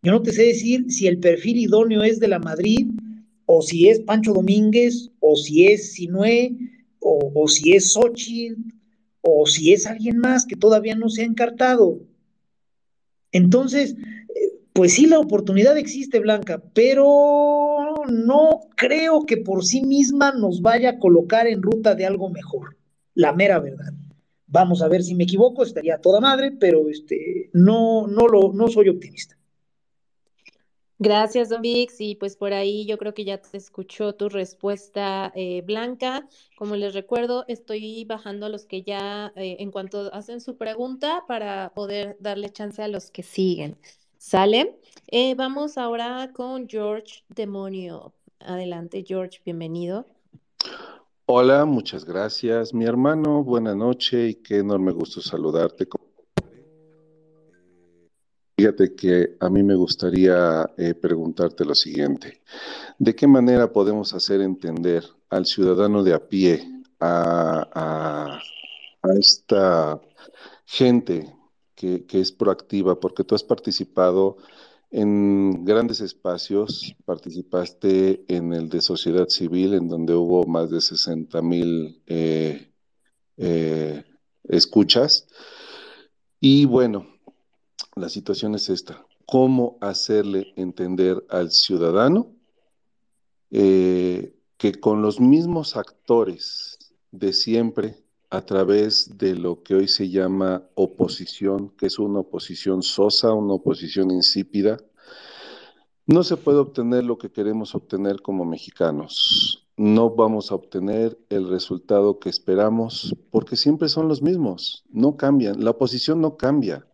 yo no te sé decir si el perfil idóneo es de la Madrid, o si es Pancho Domínguez, o si es Sinué, o, si es Xochitl, o si es alguien más que todavía no se ha encartado. Entonces, eh, pues sí, la oportunidad existe, Blanca, pero no creo que por sí misma nos vaya a colocar en ruta de algo mejor, la mera verdad. Vamos a ver si me equivoco, estaría toda madre, pero este, no, no, lo, no soy optimista. Gracias, Don Vix. Y pues por ahí yo creo que ya te escuchó tu respuesta, eh, Blanca. Como les recuerdo, estoy bajando a los que ya, eh, en cuanto hacen su pregunta, para poder darle chance a los que siguen. ¿Sale? Eh, vamos ahora con George Demonio. Adelante, George, bienvenido. Hola, muchas gracias, mi hermano. Buena noche y qué enorme gusto saludarte. Fíjate que a mí me gustaría eh, preguntarte lo siguiente. ¿De qué manera podemos hacer entender al ciudadano de a pie, a, esta gente que, que, es proactiva? Porque tú has participado en grandes espacios, participaste en el de sociedad civil, en donde hubo más de 60 mil eh, eh, escuchas. Y bueno, la situación es esta. ¿Cómo hacerle entender al ciudadano eh, que con los mismos actores de siempre, a través de lo que hoy se llama oposición, que es una oposición sosa, una oposición insípida, no se puede obtener lo que queremos obtener como mexicanos. no vamos a obtener el resultado que esperamos porque siempre son los mismos, no cambian, la oposición no cambia.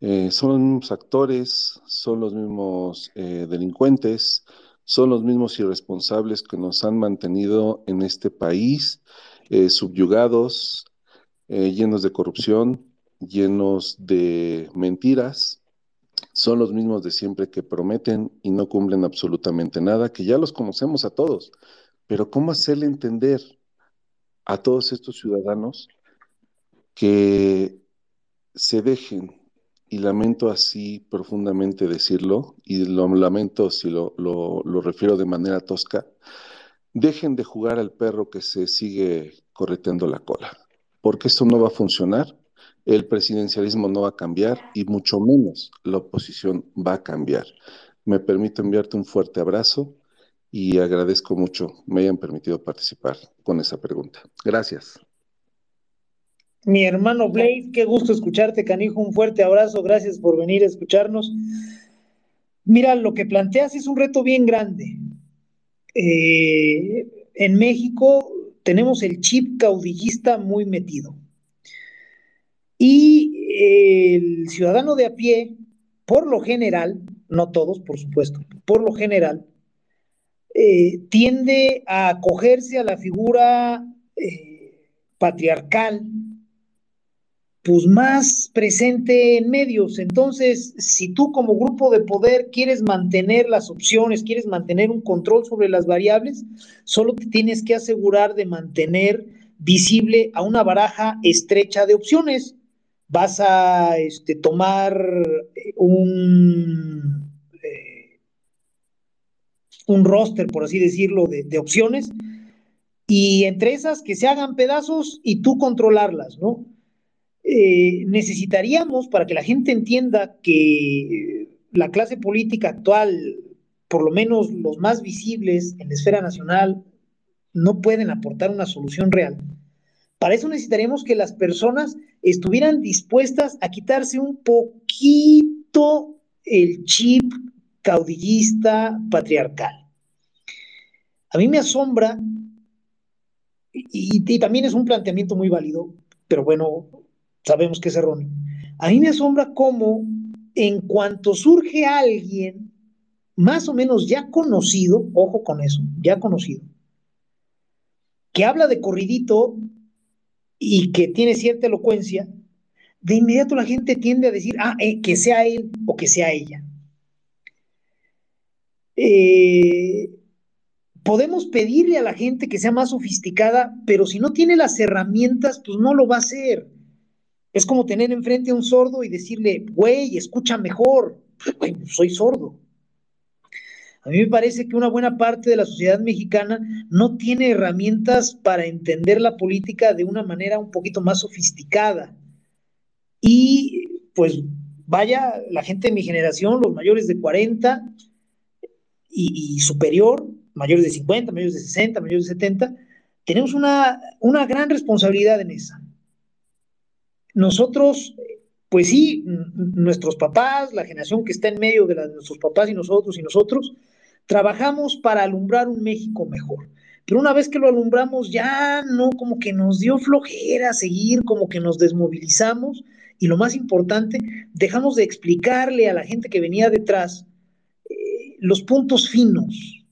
Eh, son los mismos actores, son los mismos eh, delincuentes, son los mismos irresponsables que nos han mantenido en este país eh, subyugados, llenos de corrupción, llenos de mentiras. Son los mismos de siempre que prometen y no cumplen absolutamente nada, que ya los conocemos a todos. Pero ¿cómo hacerle entender a todos estos ciudadanos que se dejen y lamento así profundamente decirlo, y lo lamento si lo, refiero de manera tosca, dejen de jugar al perro que se sigue correteando la cola, porque esto no va a funcionar, el presidencialismo no va a cambiar y mucho menos la oposición va a cambiar. Me permito enviarte un fuerte abrazo y agradezco mucho me hayan permitido participar con esa pregunta. Gracias. Mi hermano Blade, qué gusto escucharte, canijo. Un fuerte abrazo, gracias por venir a escucharnos. Mira, lo que planteas es un reto bien grande. Eh, en México tenemos el chip caudillista muy metido. Y el ciudadano de a pie, por lo general, no todos, por supuesto, por lo general, eh, tiende a acogerse a la figura eh, patriarcal pues más presente en medios. Entonces, si tú como grupo de poder quieres mantener las opciones, quieres mantener un control sobre las variables, solo te tienes que asegurar de mantener visible a una baraja estrecha de opciones. Vas a este, tomar eh, un, eh, un roster, por así decirlo, de, de opciones, y entre esas que se hagan pedazos y tú controlarlas, ¿no? Eh, necesitaríamos, para que la gente entienda que la clase política actual, por lo menos los más visibles en la esfera nacional, no pueden aportar una solución real. Para eso necesitaríamos que las personas estuvieran dispuestas a quitarse un poquito el chip caudillista patriarcal. A mí me asombra, y, y, también es un planteamiento muy válido, pero bueno, sabemos que es erróneo. A mí me asombra cómo en cuanto surge alguien más o menos ya conocido, ojo con eso, ya conocido, que habla de corridito y que tiene cierta elocuencia, de inmediato la gente tiende a decir, ah, eh, que sea él o que sea ella. Eh, podemos pedirle a la gente que sea más sofisticada, pero si no tiene las herramientas, pues no lo va a hacer. Es como tener enfrente a un sordo y decirle, güey, escucha mejor. Güey, soy sordo. A mí me parece que una buena parte de la sociedad mexicana no tiene herramientas para entender la política de una manera un poquito más sofisticada. Y pues vaya, la gente de mi generación, los mayores de 40 y, superior, mayores de 50, mayores de 60, mayores de 70, tenemos una, una gran responsabilidad en esa nosotros, pues sí, nuestros papás, la generación que está en medio de, nuestros papás y nosotros y nosotros, trabajamos para alumbrar un México mejor. Pero una vez que lo alumbramos, ya no, como que nos dio flojera seguir, como que nos desmovilizamos y lo más importante, dejamos de explicarle a la gente que venía detrás eh, los puntos finos.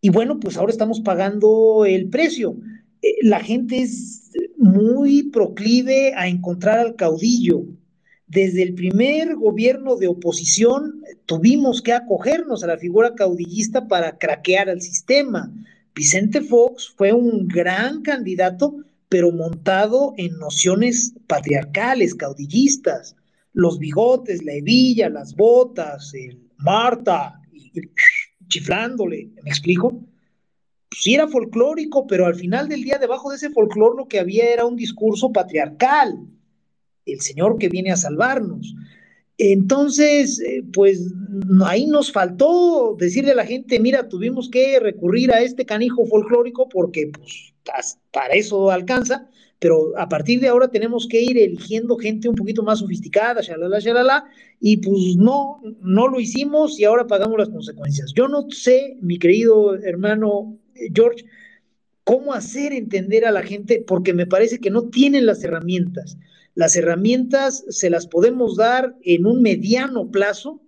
Y bueno, pues ahora estamos pagando el precio. Eh, la gente es muy proclive a encontrar al caudillo. Desde el primer gobierno de oposición tuvimos que acogernos a la figura caudillista para craquear al sistema. Vicente Fox fue un gran candidato, pero montado en nociones patriarcales, caudillistas. Los bigotes, la hebilla, las botas, el Marta, chiflándole, ¿me explico? Sí era folclórico, pero al final del día debajo de ese folclor lo que había era un discurso patriarcal, el Señor que viene a salvarnos. Entonces, eh, pues ahí nos faltó decirle a la gente, mira, tuvimos que recurrir a este canijo folclórico porque pues para eso alcanza, pero a partir de ahora tenemos que ir eligiendo gente un poquito más sofisticada, shalala, shalala, y pues no, no lo hicimos y ahora pagamos las consecuencias. Yo no sé, mi querido hermano George, cómo hacer entender a la gente, porque me parece que no tienen las herramientas. Las herramientas se las podemos dar en un mediano plazo,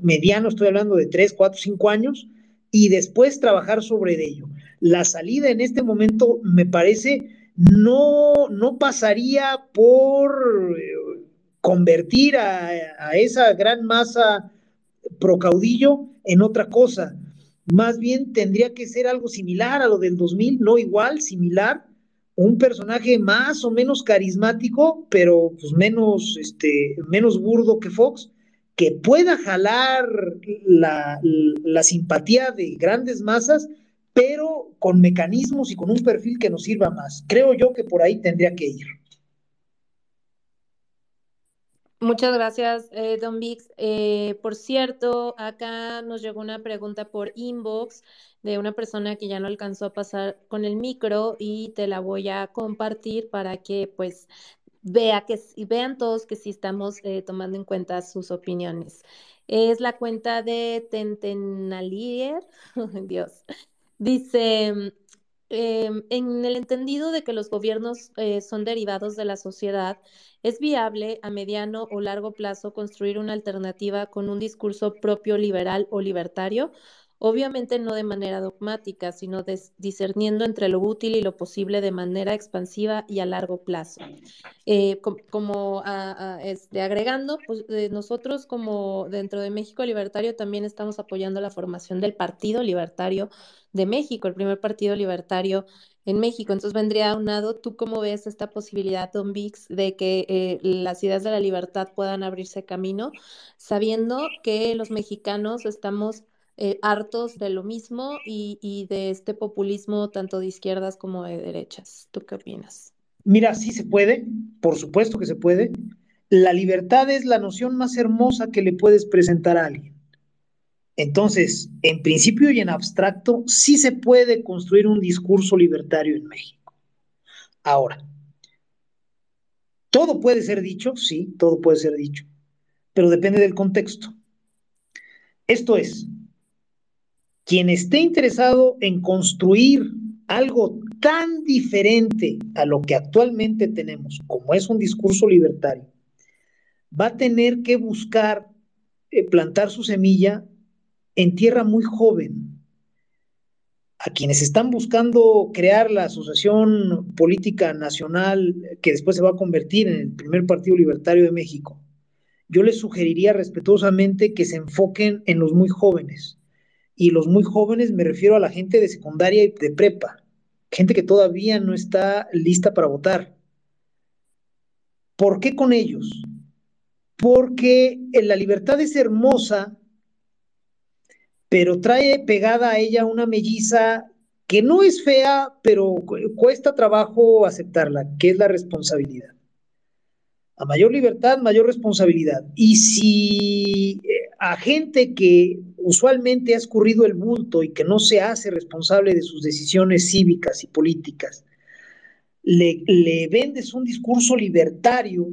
mediano estoy hablando de 3, 4, 5 años, y después trabajar sobre ello. La salida en este momento me parece no, no pasaría por eh, convertir a, a esa gran masa procaudillo en otra cosa. Más bien tendría que ser algo similar a lo del 2000, no igual, similar, un personaje más o menos carismático, pero pues menos, este, menos burdo que Fox, que pueda jalar la, la simpatía de grandes masas, pero con mecanismos y con un perfil que nos sirva más. Creo yo que por ahí tendría que ir. Muchas gracias, eh, Don Vix. Eh, por cierto, acá nos llegó una pregunta por inbox de una persona que ya no alcanzó a pasar con el micro y te la voy a compartir para que pues vea que vean todos que sí estamos eh, tomando en cuenta sus opiniones. Es la cuenta de Tentenalier, Dios. Dice, em, en el entendido de que los gobiernos eh, son derivados de la sociedad, ¿es viable a mediano o largo plazo construir una alternativa con un discurso propio liberal o libertario? Obviamente no de manera dogmática, sino discerniendo entre lo útil y lo posible de manera expansiva y a largo plazo. Eh, como este, agregando, pues, eh, nosotros como dentro de México Libertario también estamos apoyando la formación del Partido Libertario de México, el primer partido libertario en México. Entonces vendría lado, ¿tú cómo ves esta posibilidad, Don Vix, de que eh, las ideas de la libertad puedan abrirse camino, sabiendo que los mexicanos estamos eh, hartos de lo mismo y, de este populismo tanto de izquierdas como de derechas. ¿Tú qué opinas? Mira, sí se puede, por supuesto que se puede. La libertad es la noción más hermosa que le puedes presentar a alguien. Entonces, en principio y en abstracto, sí se puede construir un discurso libertario en México. Ahora, todo puede ser dicho, sí, todo puede ser dicho, pero depende del contexto. Esto es, quien esté interesado en construir algo tan diferente a lo que actualmente tenemos, como es un discurso libertario, va a tener que buscar eh, plantar su semilla en tierra muy joven. A quienes están buscando crear la Asociación Política Nacional, que después se va a convertir en el primer partido libertario de México, yo les sugeriría respetuosamente que se enfoquen en los muy jóvenes y los muy jóvenes me refiero a la gente de secundaria y de prepa, gente que todavía no está lista para votar. ¿Por qué con ellos? Porque la libertad es hermosa, pero trae pegada a ella una melliza que no es fea, pero cuesta trabajo aceptarla, que es la responsabilidad. A mayor libertad, mayor responsabilidad. Y si eh, a gente que usualmente ha escurrido el bulto y que no se hace responsable de sus decisiones cívicas y políticas, le, le vendes un discurso libertario,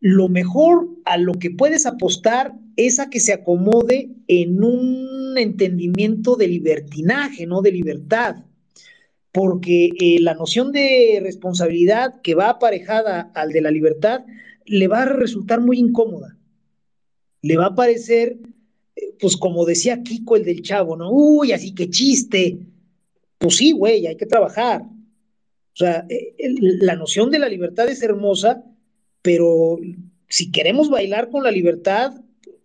lo mejor a lo que puedes apostar es a que se acomode en un entendimiento de libertinaje, no de libertad, porque eh, la noción de responsabilidad que va aparejada al de la libertad le va a resultar muy incómoda, le va a parecer pues como decía Kiko el del chavo, ¿no? Uy, así que chiste. Pues sí, güey, hay que trabajar. O sea, eh, la noción de la libertad es hermosa, pero si queremos bailar con la libertad,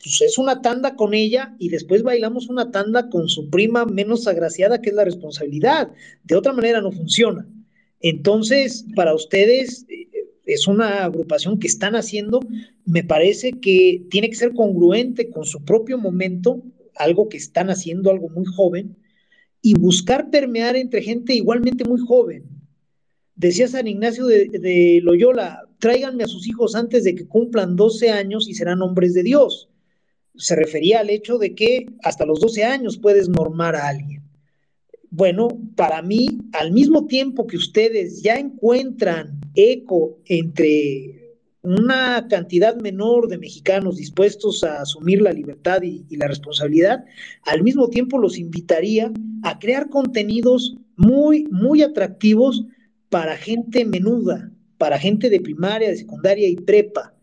pues es una tanda con ella y después bailamos una tanda con su prima menos agraciada, que es la responsabilidad. De otra manera no funciona. Entonces, para ustedes, eh, es una agrupación que están haciendo, me parece que tiene que ser congruente con su propio momento, algo que están haciendo, algo muy joven, y buscar permear entre gente igualmente muy joven. Decía San Ignacio de, Loyola, tráiganme a sus hijos antes de que cumplan 12 años y serán hombres de Dios. Se refería al hecho de que hasta los 12 años puedes normar a alguien. Bueno, para mí, al mismo tiempo que ustedes ya encuentran eco entre una cantidad menor de mexicanos dispuestos a asumir la libertad y, la responsabilidad, al mismo tiempo los invitaría a crear contenidos muy, muy atractivos para gente menuda, para gente de primaria, de secundaria y prepa,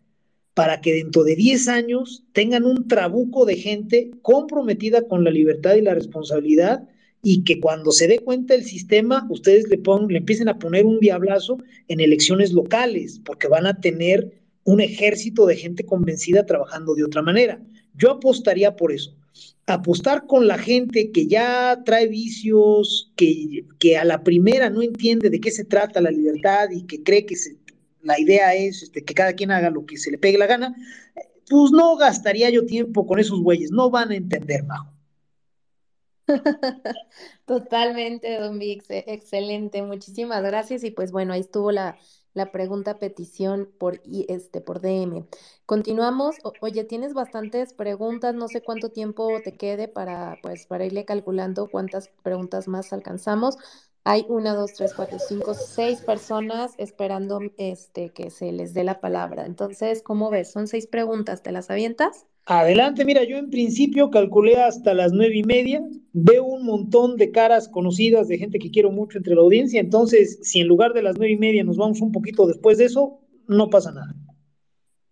para que dentro de 10 años tengan un trabuco de gente comprometida con la libertad y la responsabilidad y que cuando se dé cuenta el sistema, ustedes le, pongan, le empiecen a poner un diablazo en elecciones locales, porque van a tener un ejército de gente convencida trabajando de otra manera. Yo apostaría por eso. Apostar con la gente que ya trae vicios, que, que a la primera no entiende de qué se trata la libertad y que cree que la idea es este, que cada quien haga lo que se le pegue la gana, pues no gastaría yo tiempo con esos güeyes, no van a entender, Majo. Totalmente, don Vix, e, excelente, muchísimas gracias. Y pues bueno, ahí estuvo la, la pregunta petición por, este, por DM. Continuamos. oye, tienes bastantes preguntas, no sé cuánto tiempo te quede para, pues, para irle calculando cuántas preguntas más alcanzamos. Hay una, dos, tres, cuatro, cinco, seis personas esperando este, que se les dé la palabra. Entonces, ¿cómo ves? Son seis preguntas, ¿te las avientas? Adelante, mira, yo en principio calculé hasta las nueve y media, veo un montón de caras conocidas de gente que quiero mucho entre la audiencia, entonces si en lugar de las nueve y media nos vamos un poquito después de eso, no pasa nada.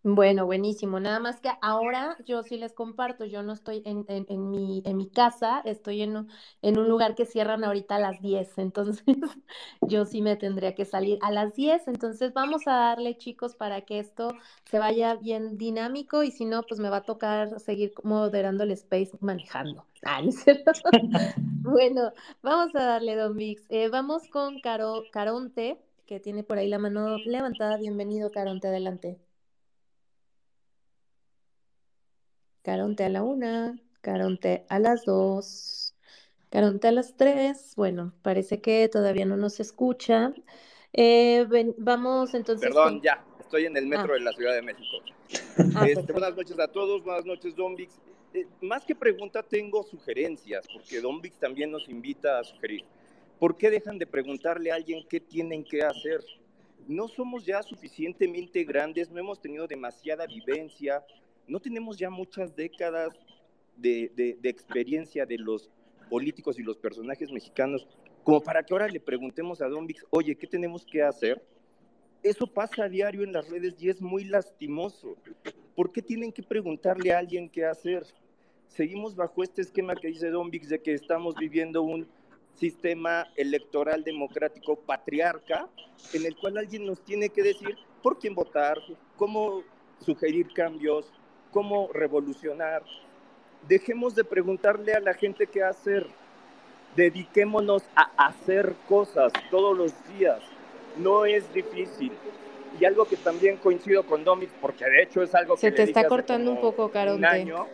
Bueno, buenísimo. Nada más que ahora yo sí les comparto, yo no estoy en, en, mi, en mi casa, estoy en, en un lugar que cierran ahorita a las 10, entonces yo sí me tendría que salir a las 10, entonces vamos a darle chicos para que esto se vaya bien dinámico y si no, pues me va a tocar seguir moderando el space manejando. Ah, bueno, vamos a darle, Don Mix. Eh, vamos con Caro, Caronte, que tiene por ahí la mano levantada. Bienvenido, Caronte, adelante. Caronte a la una, Caronte a las dos, Caronte a las tres. Bueno, parece que todavía no nos escucha. Eh, vamos entonces. Perdón, ya, estoy en el metro ah. de la Ciudad de México. Ah, este, buenas noches a todos, buenas noches, Don Vix. Eh, más que pregunta, tengo sugerencias, porque Don Vix también nos invita a sugerir. ¿Por qué dejan de preguntarle a alguien qué tienen que hacer? No somos ya suficientemente grandes, no hemos tenido demasiada vivencia, no tenemos ya muchas décadas de, experiencia de los políticos y los personajes mexicanos como para que ahora le preguntemos a Don Vix, oye, ¿qué tenemos que hacer? Eso pasa a diario en las redes y es muy lastimoso. ¿Por qué tienen que preguntarle a alguien qué hacer? Seguimos bajo este esquema que dice Don Vix de que estamos viviendo un sistema electoral democrático patriarca en el cual alguien nos tiene que decir por quién votar, cómo sugerir cambios, cómo revolucionar. Dejemos de preguntarle a la gente qué hacer. Dediquémonos a hacer cosas todos los días. No es difícil. Y algo que también coincido con Dominic, porque de hecho es algo que... Se te está cortando un poco, Caronte. Un año,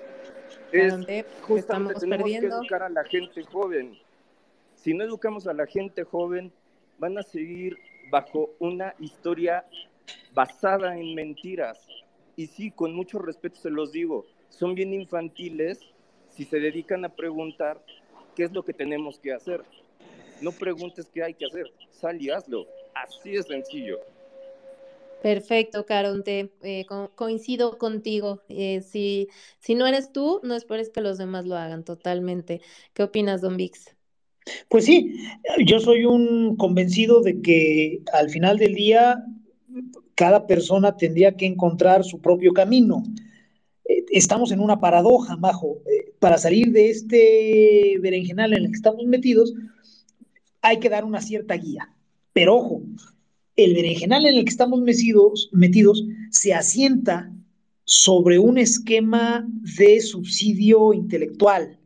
es justamente tenemos que educar a la gente joven. Si no educamos a la gente joven, van a seguir bajo una historia basada en mentiras y sí, con mucho respeto se los digo, son bien infantiles si se dedican a preguntar qué es lo que tenemos que hacer. No preguntes qué hay que hacer, sal y hazlo. Así de sencillo. Perfecto, Caronte. Eh, coincido contigo. Eh, si, si no eres tú, no esperes que los demás lo hagan totalmente. ¿Qué opinas, Don Vix? Pues sí, yo soy un convencido de que al final del día cada persona tendría que encontrar su propio camino. Eh, estamos en una paradoja, Majo. Eh, para salir de este berenjenal en el que estamos metidos, hay que dar una cierta guía. Pero ojo, el berenjenal en el que estamos metidos, metidos se asienta sobre un esquema de subsidio intelectual.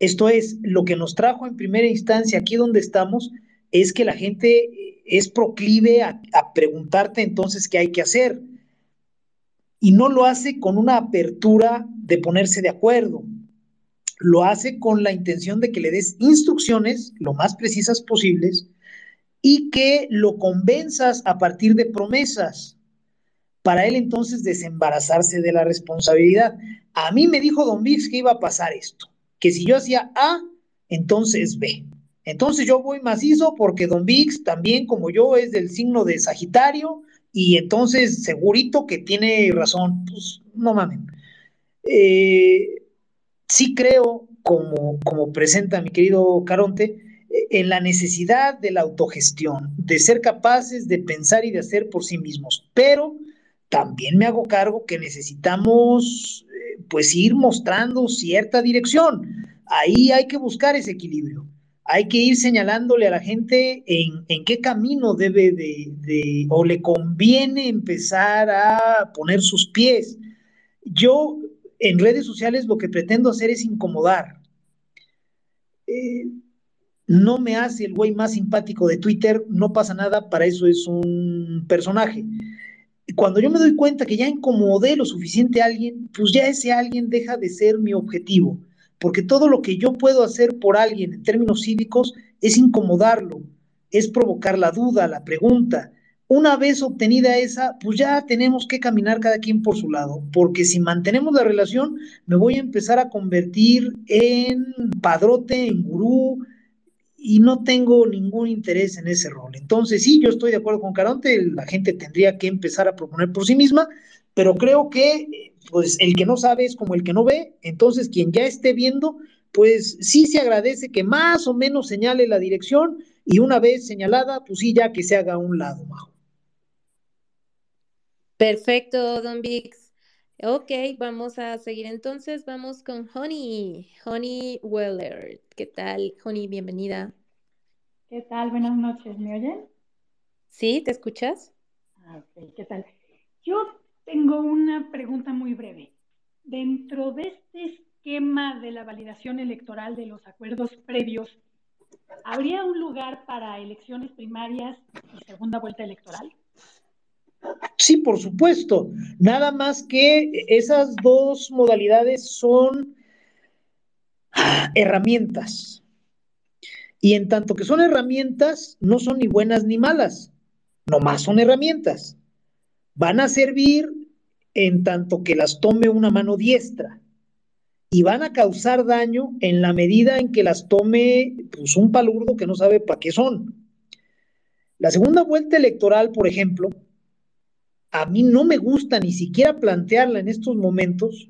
Esto es, lo que nos trajo en primera instancia aquí donde estamos es que la gente es proclive a, preguntarte entonces qué hay que hacer. Y no lo hace con una apertura de ponerse de acuerdo. Lo hace con la intención de que le des instrucciones lo más precisas posibles y que lo convenzas a partir de promesas para él entonces desembarazarse de la responsabilidad. A mí me dijo Don Vix que iba a pasar esto, que si yo hacía A, entonces B. Entonces yo voy macizo porque Don Vix también como yo es del signo de Sagitario y entonces segurito que tiene razón. Pues no mamen. Eh, sí creo, como, como presenta mi querido Caronte, en la necesidad de la autogestión, de ser capaces de pensar y de hacer por sí mismos. Pero también me hago cargo que necesitamos eh, pues ir mostrando cierta dirección. Ahí hay que buscar ese equilibrio. Hay que ir señalándole a la gente en, en qué camino debe de, de, o le conviene empezar a poner sus pies. Yo en redes sociales lo que pretendo hacer es incomodar. Eh, no me hace el güey más simpático de Twitter, no pasa nada, para eso es un personaje. Cuando yo me doy cuenta que ya incomodé lo suficiente a alguien, pues ya ese alguien deja de ser mi objetivo, porque todo lo que yo puedo hacer por alguien en términos cívicos es incomodarlo, es provocar la duda, la pregunta. Una vez obtenida esa, pues ya tenemos que caminar cada quien por su lado, porque si mantenemos la relación, me voy a empezar a convertir en padrote, en gurú, y no tengo ningún interés en ese rol. Entonces, sí, yo estoy de acuerdo con Caronte, la gente tendría que empezar a proponer por sí misma, pero creo que pues el que no sabe es como el que no ve, entonces quien ya esté viendo, pues sí se agradece que más o menos señale la dirección y una vez señalada, pues sí, ya que se haga a un lado, Majo. Perfecto, Don Vix. Ok, vamos a seguir entonces. Vamos con Honey, Honey Weller. ¿Qué tal, Honey? Bienvenida. ¿Qué tal? Buenas noches. ¿Me oyen? Sí, ¿te escuchas? Ah, ok, ¿qué tal? Yo tengo una pregunta muy breve. Dentro de este esquema de la validación electoral de los acuerdos previos, ¿habría un lugar para elecciones primarias y segunda vuelta electoral? Sí, por supuesto. Nada más que esas dos modalidades son herramientas. Y en tanto que son herramientas, no son ni buenas ni malas. Nomás son herramientas. Van a servir en tanto que las tome una mano diestra. Y van a causar daño en la medida en que las tome pues, un palurdo que no sabe para qué son. La segunda vuelta electoral, por ejemplo, a mí no me gusta ni siquiera plantearla en estos momentos,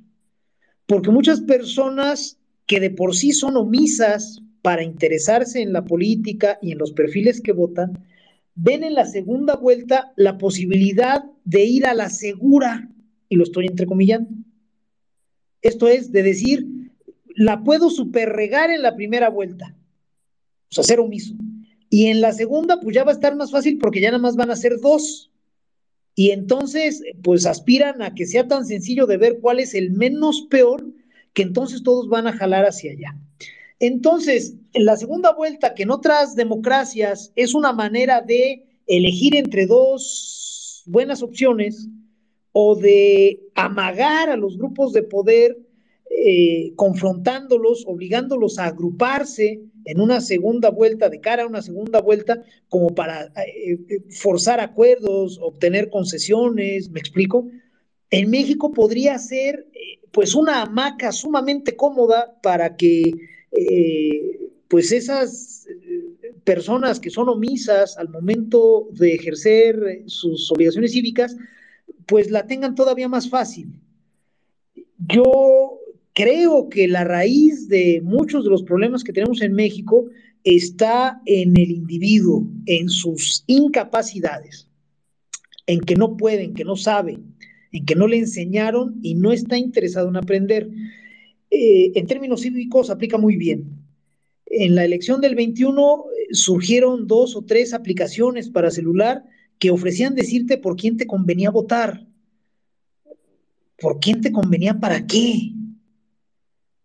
porque muchas personas que de por sí son omisas para interesarse en la política y en los perfiles que votan, ven en la segunda vuelta la posibilidad de ir a la segura, y lo estoy entrecomillando. Esto es de decir, la puedo superregar en la primera vuelta, o sea, ser omiso. Y en la segunda, pues ya va a estar más fácil porque ya nada más van a ser dos. Y entonces, pues aspiran a que sea tan sencillo de ver cuál es el menos peor, que entonces todos van a jalar hacia allá. Entonces, en la segunda vuelta, que en otras democracias es una manera de elegir entre dos buenas opciones o de amagar a los grupos de poder, eh, confrontándolos, obligándolos a agruparse en una segunda vuelta, de cara a una segunda vuelta, como para eh, eh, forzar acuerdos, obtener concesiones, ¿me explico? En México podría ser pues una hamaca sumamente cómoda para que pues esas personas que son omisas al momento de ejercer sus obligaciones cívicas, pues la tengan todavía más fácil. Yo creo que la raíz de muchos de los problemas que tenemos en México está en el individuo, en sus incapacidades, en que no puede, en que no sabe, en que no le enseñaron y no está interesado en aprender. Eh, en términos cívicos aplica muy bien. En la elección del 21 eh, surgieron dos o tres aplicaciones para celular que ofrecían decirte por quién te convenía votar. ¿Por quién te convenía para qué?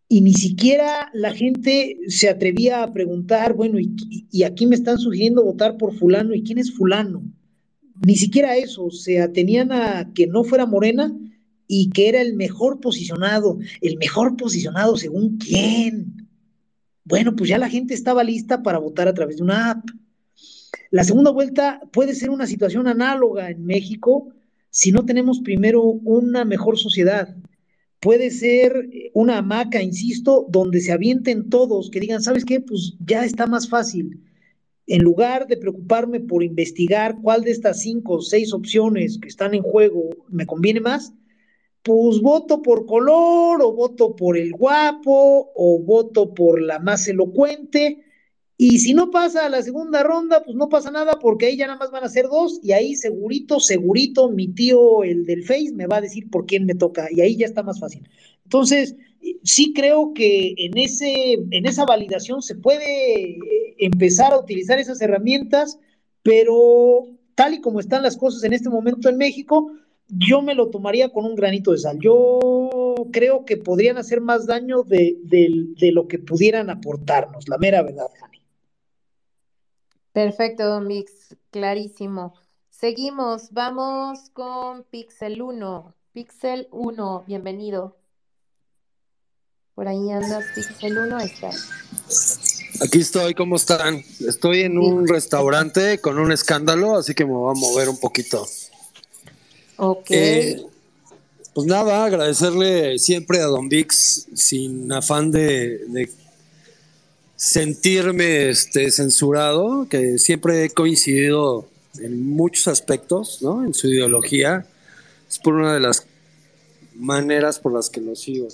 y ni siquiera la gente se atrevía a preguntar, bueno, y, aquí me están sugiriendo votar por fulano, ¿y quién es fulano? Ni siquiera eso, se atenían a que no fuera Morena y que era el mejor posicionado, el mejor posicionado según quién. Bueno, pues ya la gente estaba lista para votar a través de una app. La segunda vuelta puede ser una situación análoga en México si no tenemos primero una mejor sociedad, puede ser una hamaca, insisto, donde se avienten todos, que digan, ¿sabes qué? Pues ya está más fácil. En lugar de preocuparme por investigar cuál de estas cinco o seis opciones que están en juego me conviene más, pues voto por color o voto por el guapo o voto por la más elocuente y si no pasa a la segunda ronda, pues no pasa nada porque ahí ya nada más van a ser dos y ahí segurito, segurito, mi tío, el del Face, me va a decir por quién me toca y ahí ya está más fácil. Entonces, sí creo que en, ese, en esa validación se puede eh, empezar a utilizar esas herramientas, pero tal y como están las cosas en este momento en México, yo me lo tomaría con un granito de sal. Yo creo que podrían hacer más daño de, de lo que pudieran aportarnos, la mera verdad, Jani. Perfecto, Don Mix, clarísimo. Seguimos, vamos con Pixel 1. Pixel 1, bienvenido. Por ahí andas, Pixel 1, ahí estás. Aquí estoy, ¿cómo están? Estoy en un restaurante con un escándalo, así que me voy a mover un poquito. Ok. Eh, pues nada, agradecerle siempre a Don Vix, sin afán de, sentirme este, censurado, que siempre he coincidido en muchos aspectos, ¿no? En su ideología. Es por una de las maneras por las que lo sigo.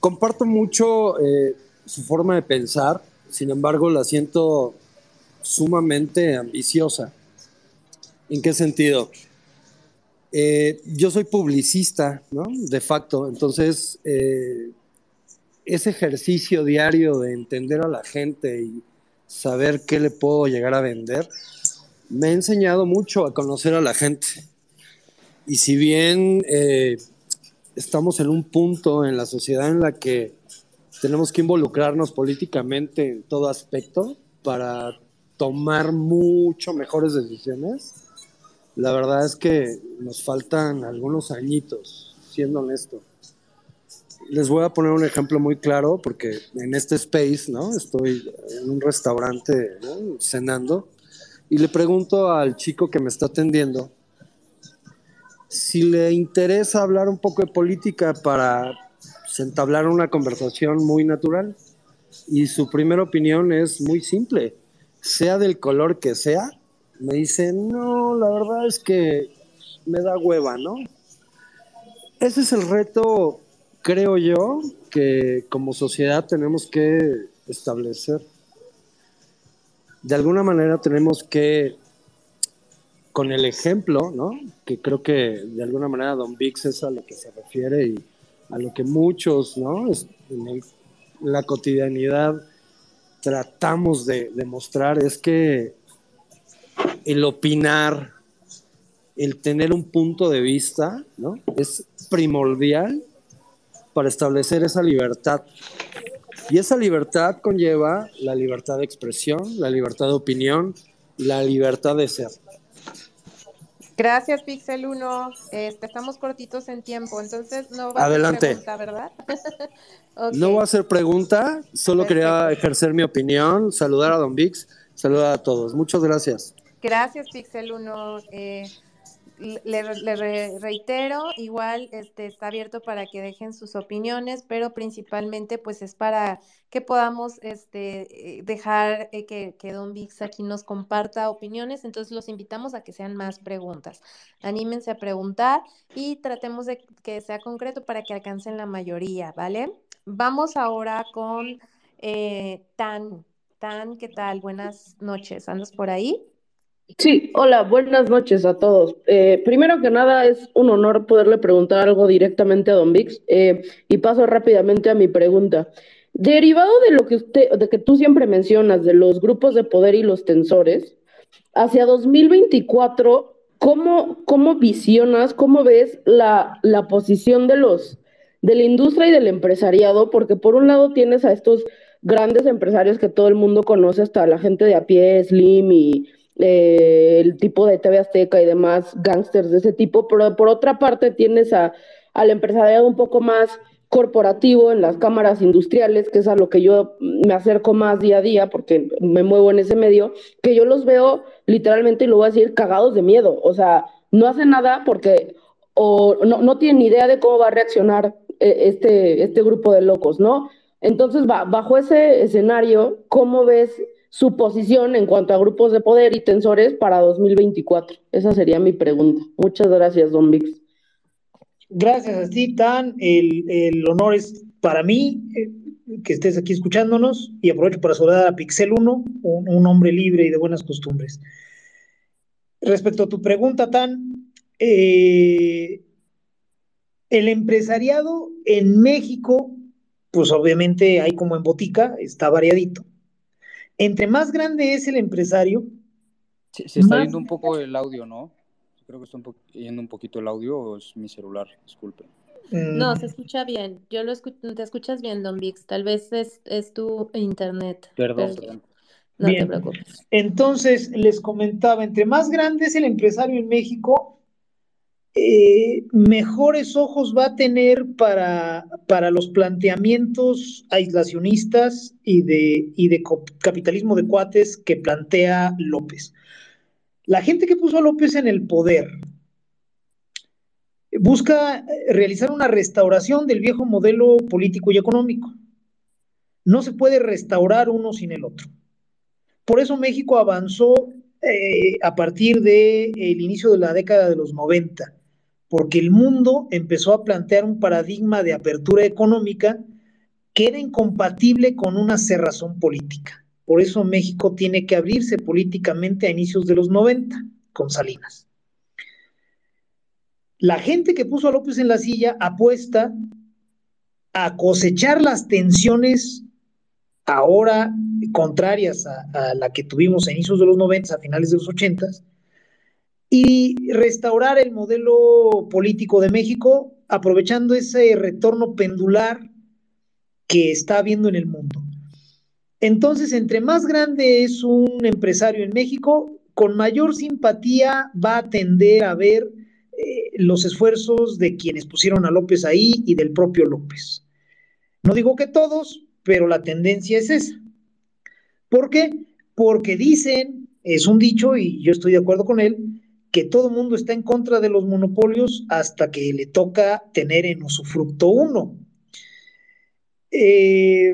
Comparto mucho eh, su forma de pensar, sin embargo la siento sumamente ambiciosa. ¿En qué sentido? Eh, yo soy publicista, ¿no? De facto, entonces eh, ese ejercicio diario de entender a la gente y saber qué le puedo llegar a vender, me ha enseñado mucho a conocer a la gente. Y si bien eh, estamos en un punto en la sociedad en la que tenemos que involucrarnos políticamente en todo aspecto para tomar mucho mejores decisiones, la verdad es que nos faltan algunos añitos, siendo honesto les voy a poner un ejemplo muy claro porque en este space, ¿no? Estoy en un restaurante cenando y le pregunto al chico que me está atendiendo si le interesa hablar un poco de política para entablar una conversación muy natural. Y su primera opinión es muy simple, sea del color que sea, me dice, no, la verdad es que me da hueva, ¿no? Ese es el reto creo yo que como sociedad tenemos que establecer. De alguna manera tenemos que, con el ejemplo, ¿no? que creo que de alguna manera Don Vix es a lo que se refiere y a lo que muchos ¿no? en, la cotidianidad tratamos de demostrar, es que el opinar, el tener un punto de vista, ¿no? es primordial para establecer esa libertad. Y esa libertad conlleva la libertad de expresión, la libertad de opinión, la libertad de ser. Gracias, Pixel 1. Este, estamos cortitos en tiempo, entonces no va a ser pregunta, ¿verdad? No va a ser pregunta, solo quería ejercer mi opinión, saludar a Don Vix, saludar a todos. Muchas gracias. Gracias, Pixel 1 le, reitero, igual este, está abierto para que dejen sus opiniones, pero principalmente pues es para que podamos este, eh, dejar eh, que, que, Don Vix aquí nos comparta opiniones, entonces los invitamos a que sean más preguntas. Anímense a preguntar y tratemos de que sea concreto para que alcancen la mayoría, ¿vale? Vamos ahora con eh, Tan. Tan, ¿qué tal? Buenas noches, ¿andas por ahí? Sí, hola, buenas noches a todos. Eh, primero que nada, es un honor poderle preguntar algo directamente a Don Vix eh, y paso rápidamente a mi pregunta. Derivado de lo que usted, de que tú siempre mencionas, de los grupos de poder y los tensores, hacia 2024, ¿cómo, cómo visionas, cómo ves la, la posición de los de la industria y del empresariado? Porque por un lado tienes a estos grandes empresarios que todo el mundo conoce, hasta la gente de a pie, Slim y eh, el tipo de TV Azteca y demás gángsters de ese tipo, pero por otra parte tienes a, al empresariado un poco más corporativo en las cámaras industriales, que es a lo que yo me acerco más día a día porque me muevo en ese medio, que yo los veo literalmente, y lo voy a decir, cagados de miedo. O sea, no hacen nada porque o no, no tienen idea de cómo va a reaccionar eh, este, este grupo de locos, ¿no? Entonces, bajo ese escenario, ¿cómo ves su posición en cuanto a grupos de poder y tensores para 2024? Esa sería mi pregunta. Muchas gracias, Don Vix. Gracias a ti, Tan. El, honor es para mí eh, que estés aquí escuchándonos y aprovecho para saludar a Pixel 1, un, hombre libre y de buenas costumbres. Respecto a tu pregunta, Tan, eh, el empresariado en México, pues obviamente hay como en botica, está variadito. Entre más grande es el empresario. se está yendo un poco el audio, ¿no? Creo que está yendo un poquito el audio o es mi celular, disculpen. No, mm. se escucha bien. Yo lo te escuchas bien, Don Vix. Tal vez es, tu internet. Perdón, perdón. No te preocupes. Entonces, les comentaba, entre más grande es el empresario en México, eh, mejores ojos va a tener para, para los planteamientos aislacionistas y de, y de capitalismo de cuates que plantea López. La gente que puso a López en el poder busca realizar una restauración del viejo modelo político y económico. No se puede restaurar uno sin el otro. Por eso México avanzó eh, a partir del inicio de la década de los 90 porque el mundo empezó a plantear un paradigma de apertura económica que era incompatible con una cerrazón política. Por eso México tiene que abrirse políticamente a inicios de los 90 con Salinas. La gente que puso a López en la silla apuesta a cosechar las tensiones ahora contrarias a, a la que tuvimos a inicios de los 90, a finales de los 80, y restaurar el modelo político de México aprovechando ese retorno pendular que está habiendo en el mundo. Entonces, entre más grande es un empresario en México, con mayor simpatía va a tender a ver eh, los esfuerzos de quienes pusieron a López ahí y del propio López. No digo que todos, pero la tendencia es esa. ¿Por qué? Porque dicen, es un dicho y yo estoy de acuerdo con él, que todo el mundo está en contra de los monopolios hasta que le toca tener en usufructo uno. Eh,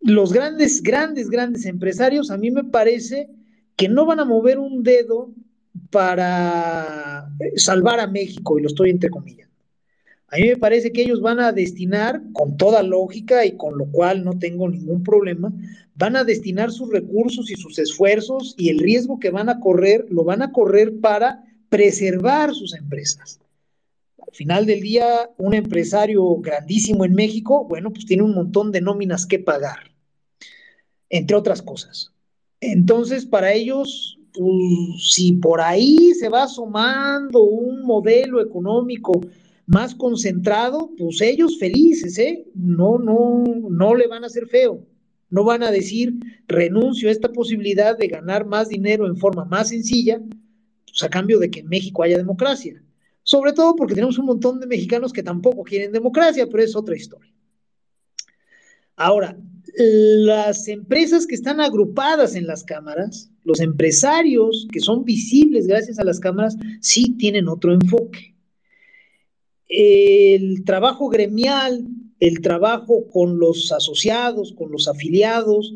los grandes, grandes, grandes empresarios, a mí me parece que no van a mover un dedo para salvar a México, y lo estoy entre comillas. A mí me parece que ellos van a destinar, con toda lógica y con lo cual no tengo ningún problema, van a destinar sus recursos y sus esfuerzos y el riesgo que van a correr, lo van a correr para preservar sus empresas. Al final del día, un empresario grandísimo en México, bueno, pues tiene un montón de nóminas que pagar, entre otras cosas. Entonces, para ellos, pues, si por ahí se va sumando un modelo económico más concentrado, pues ellos felices, ¿eh? No, no, no le van a hacer feo. No van a decir, renuncio a esta posibilidad de ganar más dinero en forma más sencilla, pues a cambio de que en México haya democracia. Sobre todo porque tenemos un montón de mexicanos que tampoco quieren democracia, pero es otra historia. Ahora, las empresas que están agrupadas en las cámaras, los empresarios que son visibles gracias a las cámaras, sí tienen otro enfoque el trabajo gremial, el trabajo con los asociados, con los afiliados,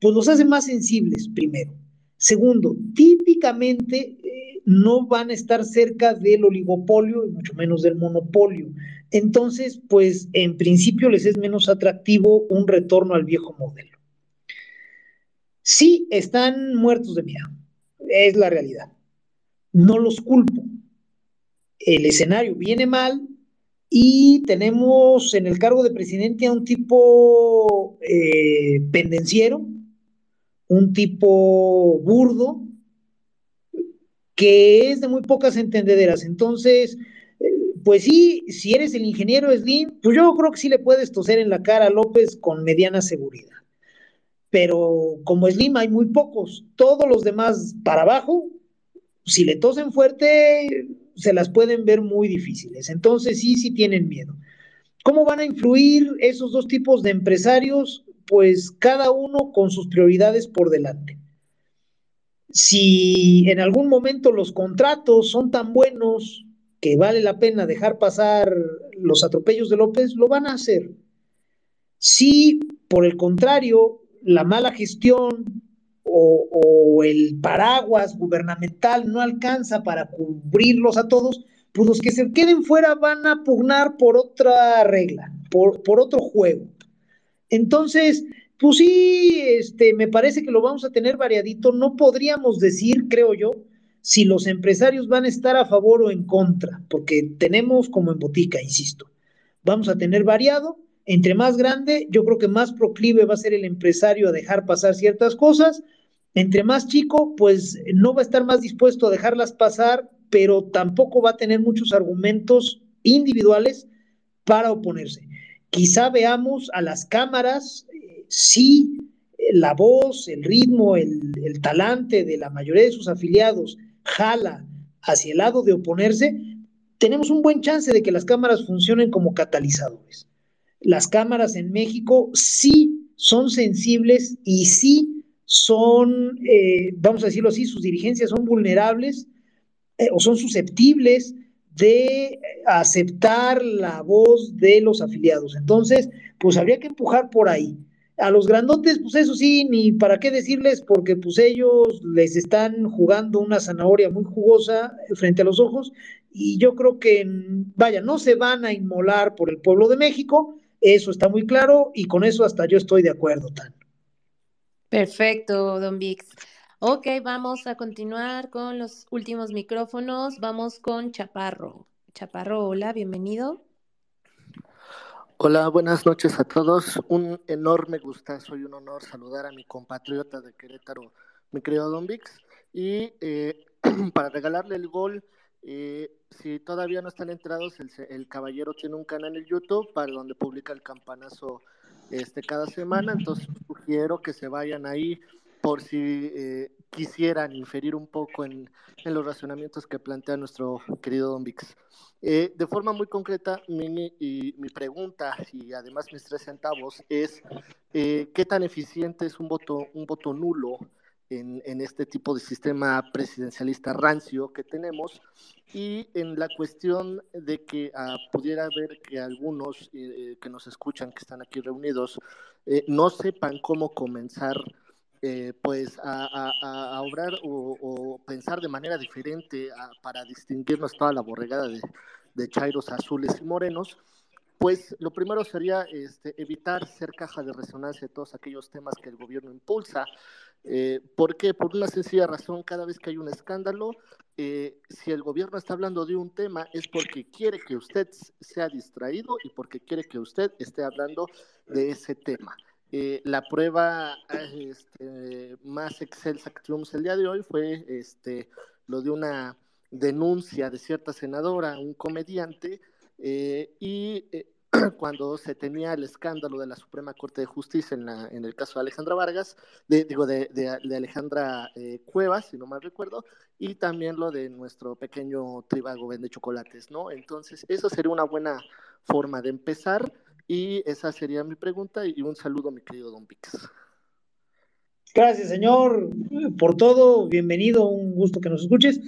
pues los hace más sensibles, primero. Segundo, típicamente eh, no van a estar cerca del oligopolio y mucho menos del monopolio. Entonces, pues en principio les es menos atractivo un retorno al viejo modelo. Sí, están muertos de miedo, es la realidad. No los culpo. El escenario viene mal, y tenemos en el cargo de presidente a un tipo eh, pendenciero, un tipo burdo, que es de muy pocas entendederas. Entonces, eh, pues sí, si eres el ingeniero Slim, pues yo creo que sí le puedes toser en la cara a López con mediana seguridad. Pero como Slim hay muy pocos, todos los demás para abajo, si le tosen fuerte, se las pueden ver muy difíciles. Entonces sí, sí tienen miedo. ¿Cómo van a influir esos dos tipos de empresarios? Pues cada uno con sus prioridades por delante. Si en algún momento los contratos son tan buenos que vale la pena dejar pasar los atropellos de López, lo van a hacer. Si, por el contrario, la mala gestión o, el paraguas gubernamental no alcanza para cubrirlos a todos, pues los que se queden fuera van a pugnar por otra regla, por, por otro juego. Entonces, pues sí, este, me parece que lo vamos a tener variadito. No podríamos decir, creo yo, si los empresarios van a estar a favor o en contra, porque tenemos como en botica, insisto. Vamos a tener variado. Entre más grande, yo creo que más proclive va a ser el empresario a dejar pasar ciertas cosas. Entre más chico, pues no va a estar más dispuesto a dejarlas pasar, pero tampoco va a tener muchos argumentos individuales para oponerse. Quizá veamos a las cámaras eh, si la voz, el ritmo, el, el talante de la mayoría de sus afiliados jala hacia el lado de oponerse, tenemos un buen chance de que las cámaras funcionen como catalizadores. Las cámaras en México sí son sensibles y sí son, eh, vamos a decirlo así, sus dirigencias son vulnerables eh, o son susceptibles de aceptar la voz de los afiliados. Entonces, pues habría que empujar por ahí. A los grandotes, pues eso sí, ni para qué decirles, porque pues ellos les están jugando una zanahoria muy jugosa frente a los ojos y yo creo que, vaya, no se van a inmolar por el pueblo de México, eso está muy claro y con eso hasta yo estoy de acuerdo, Tan. Perfecto, don Vix. Ok, vamos a continuar con los últimos micrófonos. Vamos con Chaparro. Chaparro, hola, bienvenido. Hola, buenas noches a todos. Un enorme gustazo y un honor saludar a mi compatriota de Querétaro, mi querido Don Vix. Y eh, para regalarle el gol, eh, si todavía no están enterados, el, caballero tiene un canal en YouTube para donde publica el campanazo este, cada semana. Entonces, sugiero que se vayan ahí por si eh, quisieran inferir un poco en, los razonamientos que plantea nuestro querido Don Vix. Eh, de forma muy concreta, mi, y, mi pregunta y además mis tres centavos es eh, qué tan eficiente es un voto, un voto nulo en, en, este tipo de sistema presidencialista rancio que tenemos y en la cuestión de que ah, pudiera haber que algunos eh, que nos escuchan, que están aquí reunidos, no sepan cómo comenzar eh, pues a, obrar o, pensar de manera diferente para distinguirnos toda la borregada de, de chairos azules y morenos, pues lo primero sería este, evitar ser caja de resonancia de todos aquellos temas que el gobierno impulsa. Eh, ¿Por qué? Por una sencilla razón, cada vez que hay un escándalo, eh, si el gobierno está hablando de un tema es porque quiere que usted sea distraído y porque quiere que usted esté hablando de ese tema. Eh, la prueba este, más excelsa que tuvimos el día de hoy fue este, lo de una denuncia de cierta senadora, un comediante, eh, y eh, cuando se tenía el escándalo de la Suprema Corte de Justicia en, la, en el caso de Alejandra Vargas, digo, de, de, Alejandra Cuevas, si no mal recuerdo, y también lo de nuestro pequeño tribago vende chocolates, ¿no? Entonces, eso sería una buena forma de empezar. Y esa sería mi pregunta y un saludo mi querido Don Pix. Gracias, señor, por todo. Bienvenido, un gusto que nos escuches.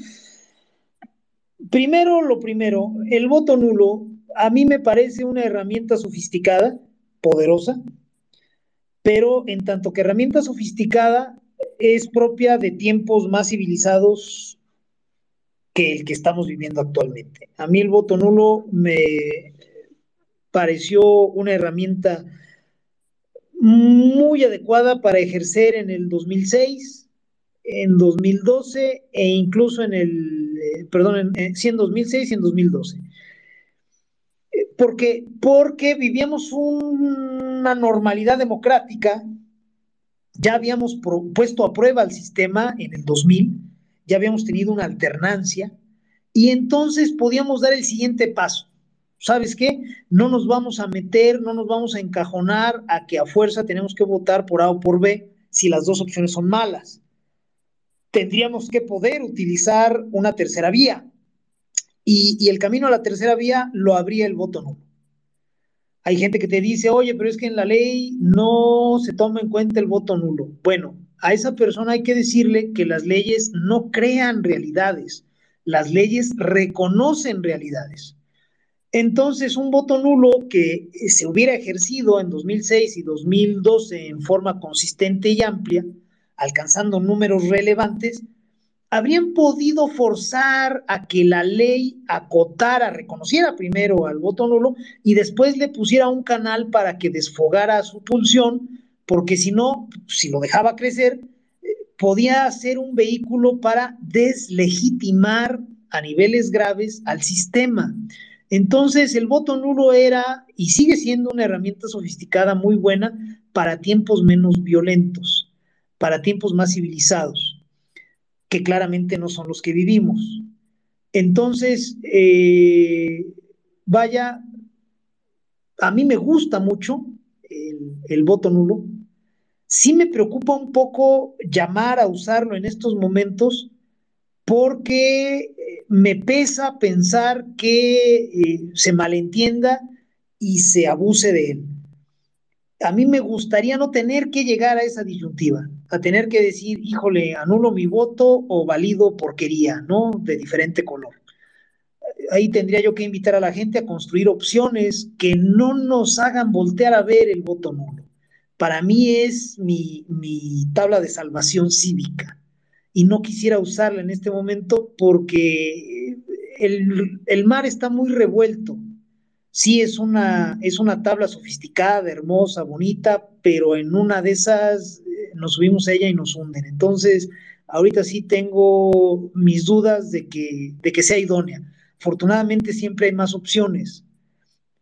Primero, lo primero, el voto nulo a mí me parece una herramienta sofisticada, poderosa, pero en tanto que herramienta sofisticada es propia de tiempos más civilizados que el que estamos viviendo actualmente. A mí el voto nulo me, pareció una herramienta muy adecuada para ejercer en el 2006, en 2012 e incluso en el, eh, perdón, en, sí, en 2006 y en 2012. Porque, porque vivíamos una normalidad democrática, ya habíamos puesto a prueba el sistema en el 2000, ya habíamos tenido una alternancia y entonces podíamos dar el siguiente paso ¿sabes qué? No nos vamos a meter, no nos vamos a encajonar a que a fuerza tenemos que votar por A o por B si las dos opciones son malas. Tendríamos que poder utilizar una tercera vía. Y, el camino a la tercera vía lo abría el voto nulo. Hay gente que te dice, oye, pero es que en la ley no se toma en cuenta el voto nulo. Bueno, a esa persona hay que decirle que las leyes no crean realidades, las leyes reconocen realidades. Entonces, un voto nulo que se hubiera ejercido en 2006 y 2012 en forma consistente y amplia, alcanzando números relevantes, habrían podido forzar a que la ley acotara, reconociera primero al voto nulo y después le pusiera un canal para que desfogara su pulsión, porque si no, si lo dejaba crecer, eh, podía ser un vehículo para deslegitimar a niveles graves al sistema. Entonces, el voto nulo era y sigue siendo una herramienta sofisticada muy buena para tiempos menos violentos, para tiempos más civilizados que claramente no son los que vivimos. Entonces, eh, vaya, a mí me gusta mucho el, voto nulo. Sí me preocupa un poco llamar a usarlo en estos momentos porque eh, me pesa pensar que eh, se malentienda y se abuse de él a mí me gustaría no tener que llegar a esa disyuntiva, a tener que decir, híjole, anulo mi voto o valido porquería, ¿no? De diferente color. Ahí tendría yo que invitar a la gente a construir opciones que no nos hagan voltear a ver el voto nulo. Para mí es mi, tabla de salvación cívica y no quisiera usarla en este momento porque el, el mar está muy revuelto sí es una, es una tabla sofisticada, hermosa, bonita, pero en una de esas nos subimos a ella y nos hunden. Entonces, ahorita sí tengo mis dudas de que, de que sea idónea. Afortunadamente siempre hay más opciones.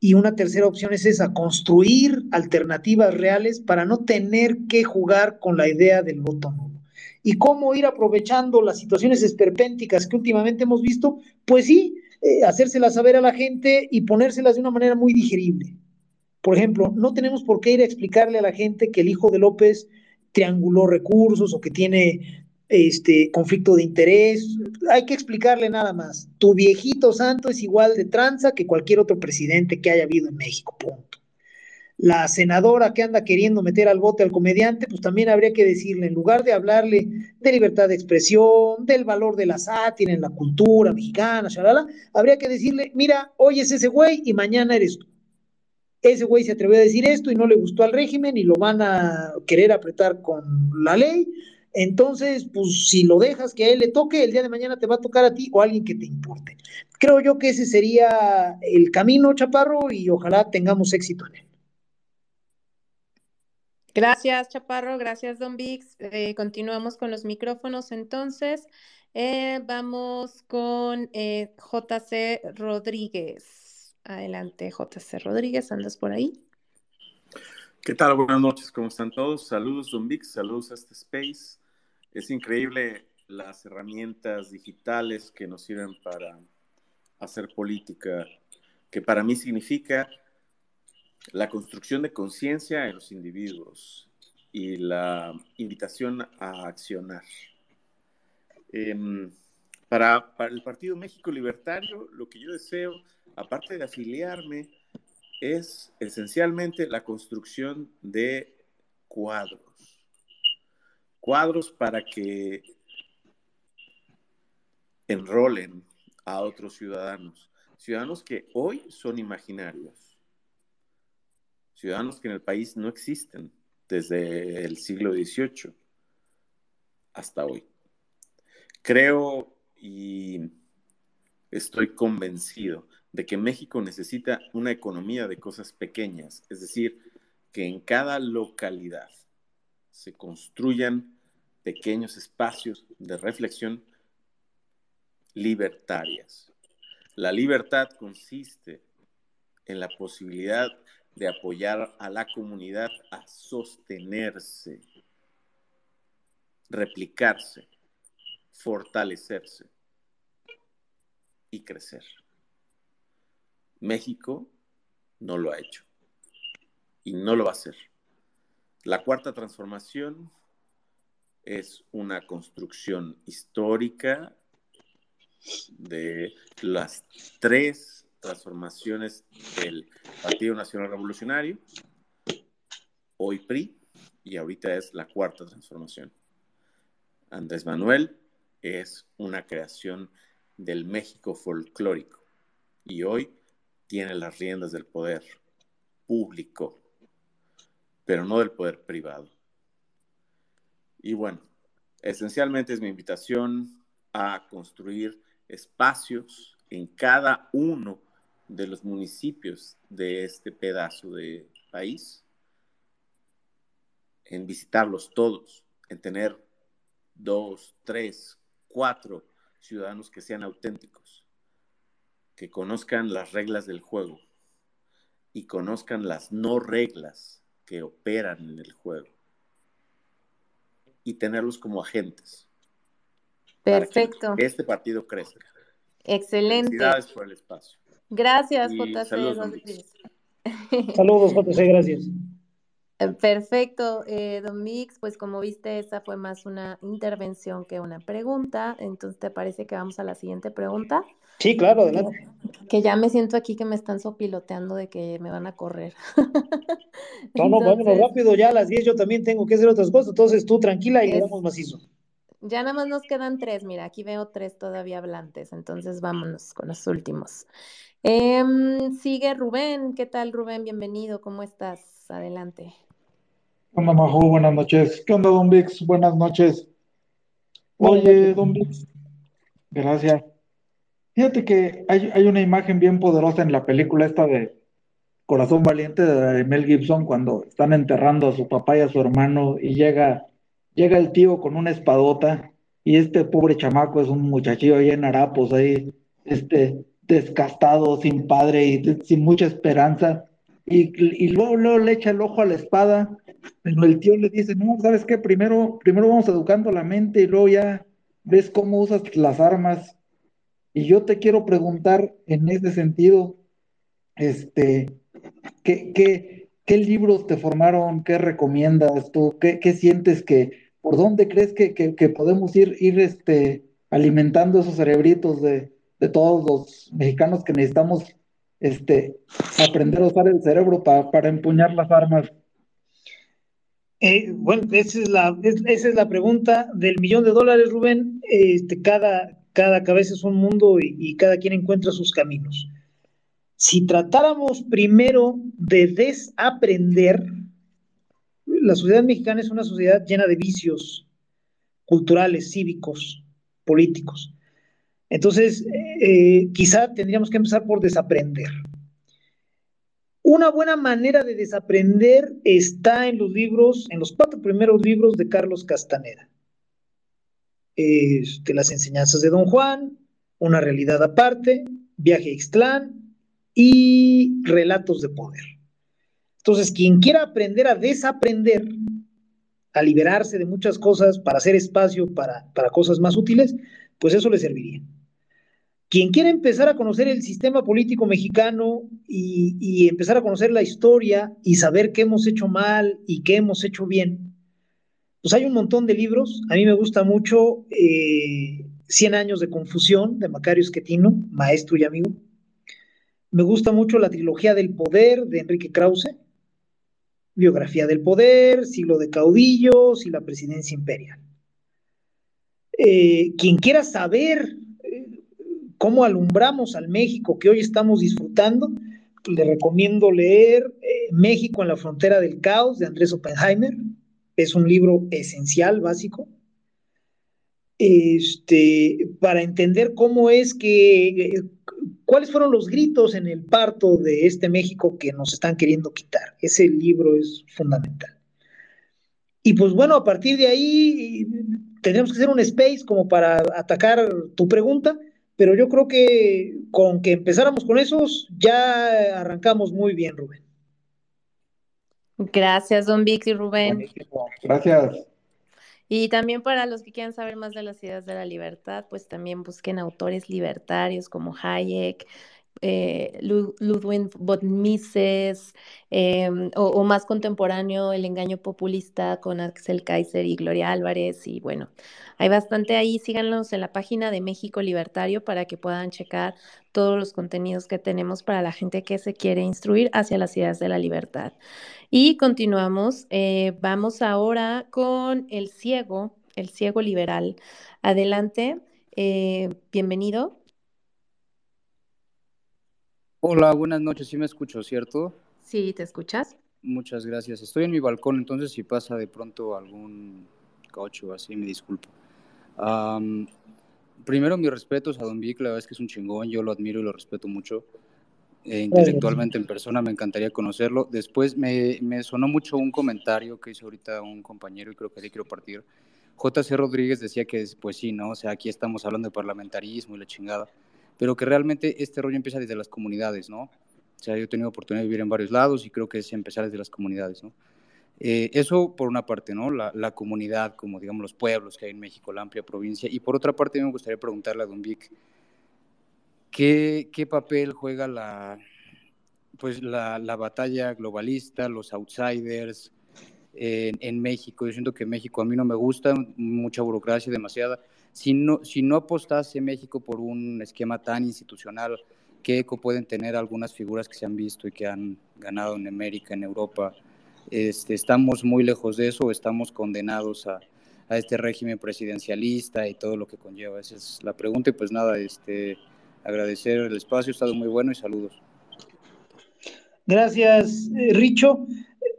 Y una tercera opción es esa, construir alternativas reales para no tener que jugar con la idea del voto nulo. ¿Y cómo ir aprovechando las situaciones esperpénticas que últimamente hemos visto? Pues sí, eh, hacérselas saber a la gente y ponérselas de una manera muy digerible. Por ejemplo, no tenemos por qué ir a explicarle a la gente que el hijo de López trianguló recursos o que tiene este conflicto de interés. Hay que explicarle nada más. Tu viejito santo es igual de tranza que cualquier otro presidente que haya habido en México. Punto la senadora que anda queriendo meter al bote al comediante, pues también habría que decirle, en lugar de hablarle de libertad de expresión, del valor de la sátira en la cultura mexicana, shalala, habría que decirle, mira, hoy es ese güey y mañana eres tú. Ese güey se atrevió a decir esto y no le gustó al régimen y lo van a querer apretar con la ley. Entonces, pues si lo dejas que a él le toque, el día de mañana te va a tocar a ti o a alguien que te importe. Creo yo que ese sería el camino, Chaparro, y ojalá tengamos éxito en él. Gracias, Chaparro. Gracias, Don Vix. Eh, continuamos con los micrófonos entonces. Eh, vamos con eh, JC Rodríguez. Adelante, JC Rodríguez, ¿andas por ahí? ¿Qué tal? Buenas noches, ¿cómo están todos? Saludos, Don Vix, saludos a este space. Es increíble las herramientas digitales que nos sirven para hacer política, que para mí significa la construcción de conciencia en los individuos y la invitación a accionar. Em, para, el Partido México Libertario, lo que yo deseo, aparte de afiliarme, es esencialmente la construcción de cuadros. Cuadros para que enrolen a otros ciudadanos, ciudadanos que hoy son imaginarios ciudadanos que en el país no existen desde el siglo XVIII hasta hoy. Creo y estoy convencido de que México necesita una economía de cosas pequeñas, es decir, que en cada localidad se construyan pequeños espacios de reflexión libertarias. La libertad consiste en la posibilidad de apoyar a la comunidad a sostenerse, replicarse, fortalecerse y crecer. México no lo ha hecho y no lo va a hacer. La cuarta transformación es una construcción histórica de las tres transformaciones del Partido Nacional Revolucionario, hoy PRI, y ahorita es la cuarta transformación. Andrés Manuel es una creación del México folclórico y hoy tiene las riendas del poder público, pero no del poder privado. Y bueno, esencialmente es mi invitación a construir espacios en cada uno de los municipios de este pedazo de país, en visitarlos todos, en tener dos, tres, cuatro ciudadanos que sean auténticos, que conozcan las reglas del juego y conozcan las no reglas que operan en el juego y tenerlos como agentes. Perfecto. que este partido crezca. Excelente. Felicidades por el espacio. Gracias, JC. Saludos, saludos JC, gracias. Eh, perfecto, eh, Don Mix, pues como viste, esa fue más una intervención que una pregunta. Entonces, ¿te parece que vamos a la siguiente pregunta? Sí, claro, adelante. Que, que ya me siento aquí que me están sopiloteando de que me van a correr. no, no, vámonos rápido, ya a las 10 yo también tengo que hacer otras cosas, entonces tú tranquila y es, le damos macizo. Ya nada más nos quedan tres, mira, aquí veo tres todavía hablantes, entonces vámonos con los últimos. Eh, sigue Rubén, ¿qué tal Rubén? Bienvenido, ¿cómo estás? Adelante. ¿Qué onda, Majo? Buenas noches. ¿Qué onda, Don Vix? Buenas noches. Oye, Don Vix, gracias. Fíjate que hay, hay, una imagen bien poderosa en la película esta de Corazón Valiente de Mel Gibson cuando están enterrando a su papá y a su hermano y llega llega el tío con una espadota y este pobre chamaco es un muchachillo ahí en harapos, ahí, este, descastado, sin padre y sin mucha esperanza. Y, luego, luego, le echa el ojo a la espada, pero el tío le dice, no, ¿sabes qué? Primero, primero vamos educando la mente y luego ya ves cómo usas las armas. Y yo te quiero preguntar en ese sentido, este, ¿qué, qué, qué libros te formaron? ¿Qué recomiendas tú? ¿Qué, qué sientes que, por dónde crees que, que, que, podemos ir, ir este, alimentando esos cerebritos de, de todos los mexicanos que necesitamos este, aprender a usar el cerebro pa, para empuñar las armas? Eh, bueno, esa es, la, es, esa es la pregunta del millón de dólares, Rubén. Este, cada, cada cabeza es un mundo y, y cada quien encuentra sus caminos. Si tratáramos primero de desaprender, la sociedad mexicana es una sociedad llena de vicios culturales, cívicos, políticos. Entonces, eh, quizá tendríamos que empezar por desaprender. Una buena manera de desaprender está en los libros, en los cuatro primeros libros de Carlos Castaneda. Este, las enseñanzas de Don Juan, Una realidad aparte, Viaje a Ixtlán y Relatos de poder. Entonces, quien quiera aprender a desaprender, a liberarse de muchas cosas para hacer espacio para, para cosas más útiles, pues eso le serviría. Quien quiera empezar a conocer el sistema político mexicano y, empezar a conocer la historia y saber qué hemos hecho mal y qué hemos hecho bien, pues hay un montón de libros. A mí me gusta mucho eh, Cien años de confusión de Macario Esquetino, maestro y amigo. Me gusta mucho la trilogía del poder de Enrique Krause, biografía del poder, siglo de caudillos y la presidencia imperial. Eh, quien quiera saber cómo alumbramos al México que hoy estamos disfrutando, le recomiendo leer eh, México en la frontera del caos de Andrés Oppenheimer. Es un libro esencial, básico, este, para entender cómo es que, cuáles fueron los gritos en el parto de este México que nos están queriendo quitar. Ese libro es fundamental. Y pues bueno, a partir de ahí tendremos que hacer un space como para atacar tu pregunta, pero yo creo que con que empezáramos con esos, ya arrancamos muy bien, Rubén. Gracias, don Vic y Rubén. Gracias. Y también para los que quieran saber más de las ideas de la libertad, pues también busquen autores libertarios como Hayek, eh, Ludwig von Mises, eh, o, más contemporáneo, El engaño populista con Axel Kaiser y Gloria Álvarez. Y bueno, hay bastante ahí. Síganlos en la página de México Libertario para que puedan checar todos los contenidos que tenemos para la gente que se quiere instruir hacia las ideas de la libertad. Y continuamos. Eh, vamos ahora con el ciego, el ciego liberal. Adelante. Eh, bienvenido. Hola, buenas noches. Sí me escucho, ¿cierto? Sí, ¿te escuchas? Muchas gracias. Estoy en mi balcón, entonces si pasa de pronto algún coche así, me disculpo. primero, mis respetos a Don Vic, la verdad es que es un chingón, yo lo admiro y lo respeto mucho. Eh, intelectualmente en persona me encantaría conocerlo. Después me, me, sonó mucho un comentario que hizo ahorita un compañero y creo que ahí quiero partir. JC Rodríguez decía que, pues sí, ¿no? O sea, aquí estamos hablando de parlamentarismo y la chingada pero que realmente este rollo empieza desde las comunidades, ¿no? O sea, yo he tenido oportunidad de vivir en varios lados y creo que es empezar desde las comunidades, ¿no? Eh, eso por una parte, ¿no? La, la, comunidad, como digamos los pueblos que hay en México, la amplia provincia. Y por otra parte, me gustaría preguntarle a Don Vic, ¿qué, qué papel juega la, pues la, la batalla globalista, los outsiders en, en, México? Yo siento que México a mí no me gusta, mucha burocracia, demasiada si no, si no apostase México por un esquema tan institucional, ¿qué eco pueden tener algunas figuras que se han visto y que han ganado en América, en Europa? Este, ¿Estamos muy lejos de eso o estamos condenados a, a, este régimen presidencialista y todo lo que conlleva? Esa es la pregunta y pues nada, este, agradecer el espacio, ha estado muy bueno y saludos. Gracias, eh, Richo.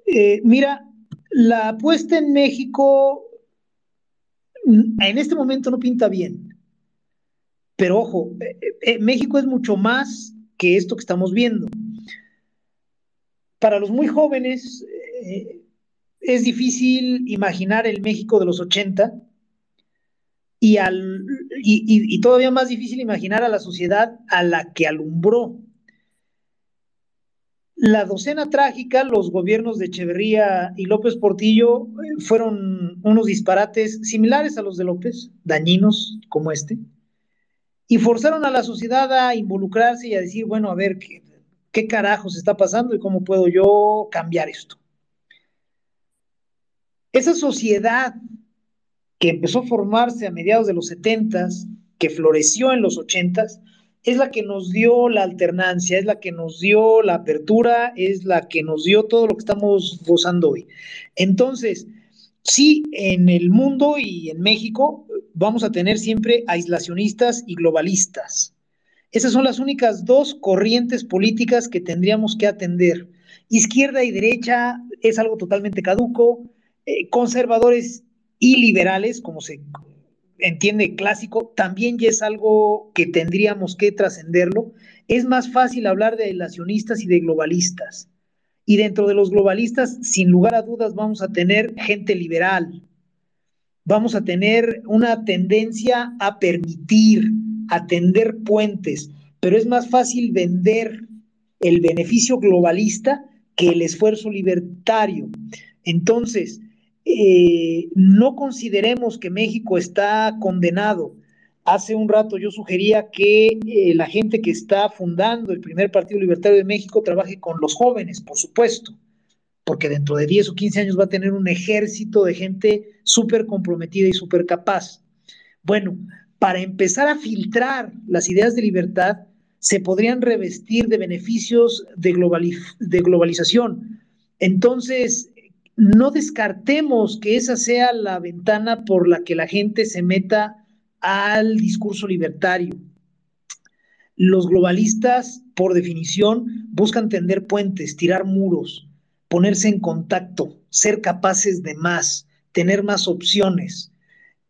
Eh, mira, la apuesta en México en este momento no pinta bien. Pero ojo, eh, eh, México es mucho más que esto que estamos viendo. Para los muy jóvenes eh, es difícil imaginar el México de los 80 y, al, y todavía más difícil imaginar a la sociedad a la que alumbró la docena trágica, los gobiernos de Echeverría y López Portillo eh, fueron unos disparates similares a los de López, dañinos como este, y forzaron a la sociedad a involucrarse y a decir, bueno, a ver, ¿qué, qué carajos está pasando y cómo puedo yo cambiar esto? Esa sociedad que empezó a formarse a mediados de los setentas, que floreció en los ochentas, es la que nos dio la alternancia, es la que nos dio la apertura, es la que nos dio todo lo que estamos gozando hoy. Entonces, sí, en el mundo y en México vamos a tener siempre aislacionistas y globalistas. Esas son las únicas dos corrientes políticas que tendríamos que atender. Izquierda y derecha es algo totalmente caduco, eh, conservadores y liberales, como se entiende clásico, también ya es algo que tendríamos que trascenderlo. Es más fácil hablar de aislacionistas y de globalistas. Y dentro de los globalistas, sin lugar a dudas, vamos a tener gente liberal. Vamos a tener una tendencia a permitir, a tender puentes, pero es más fácil vender el beneficio globalista que el esfuerzo libertario. Entonces, eh, no consideremos que México está condenado. Hace un rato yo sugería que eh, la gente que está fundando el primer Partido Libertario de México trabaje con los jóvenes, por supuesto, porque dentro de 10 o 15 años va a tener un ejército de gente súper comprometida y súper capaz. Bueno, para empezar a filtrar las ideas de libertad, se podrían revestir de beneficios de, de globalización. Entonces, no descartemos que esa sea la ventana por la que la gente se meta al discurso libertario. Los globalistas, por definición, buscan tender puentes, tirar muros, ponerse en contacto, ser capaces de más, tener más opciones.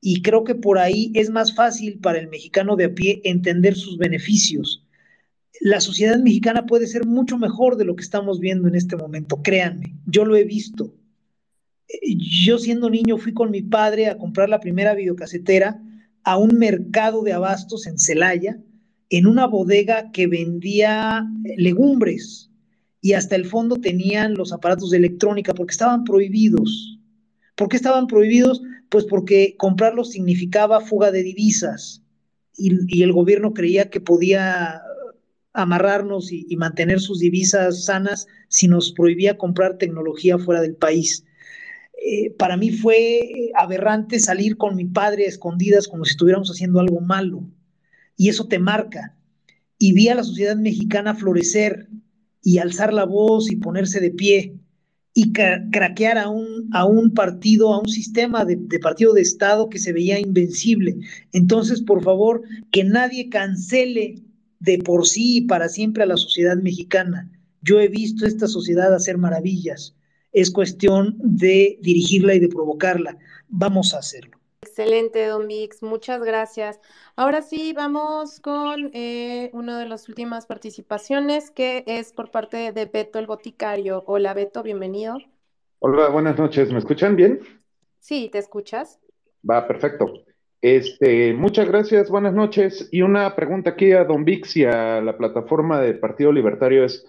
Y creo que por ahí es más fácil para el mexicano de a pie entender sus beneficios. La sociedad mexicana puede ser mucho mejor de lo que estamos viendo en este momento, créanme, yo lo he visto yo siendo niño fui con mi padre a comprar la primera videocasetera a un mercado de abastos en Celaya, en una bodega que vendía legumbres y hasta el fondo tenían los aparatos de electrónica porque estaban prohibidos. ¿Por qué estaban prohibidos? Pues porque comprarlos significaba fuga de divisas y, el gobierno creía que podía amarrarnos y mantener sus divisas sanas si nos prohibía comprar tecnología fuera del país. Eh, para mí fue aberrante salir con mi padre a escondidas como si estuviéramos haciendo algo malo. Y eso te marca. Y vi a la sociedad mexicana florecer y alzar la voz y ponerse de pie y craquear a un, a un partido, a un sistema de, partido de Estado que se veía invencible. Entonces, por favor, que nadie cancele de por sí y para siempre a la sociedad mexicana. Yo he visto esta sociedad hacer maravillas. Es cuestión de dirigirla y de provocarla. Vamos a hacerlo. Excelente, Don Vix, muchas gracias. Ahora sí, vamos con eh, una de las últimas participaciones, que es por parte de Beto el Boticario. Hola, Beto, bienvenido. Hola, buenas noches. ¿Me escuchan bien? Sí, ¿te escuchas? Va, perfecto. Este, muchas gracias, buenas noches. Y una pregunta aquí a Don Vix y a la plataforma de Partido Libertario es,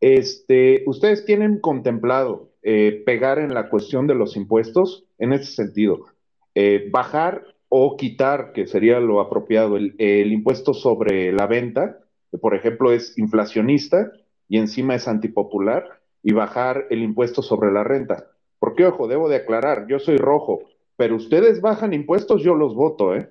este, ¿ustedes tienen contemplado eh, pegar en la cuestión de los impuestos en ese sentido? Eh, bajar o quitar, que sería lo apropiado, el, impuesto sobre la venta, que por ejemplo es inflacionista y encima es antipopular, y bajar el impuesto sobre la renta. Porque, ojo, debo de aclarar, yo soy rojo, pero ustedes bajan impuestos, yo los voto, ¿eh?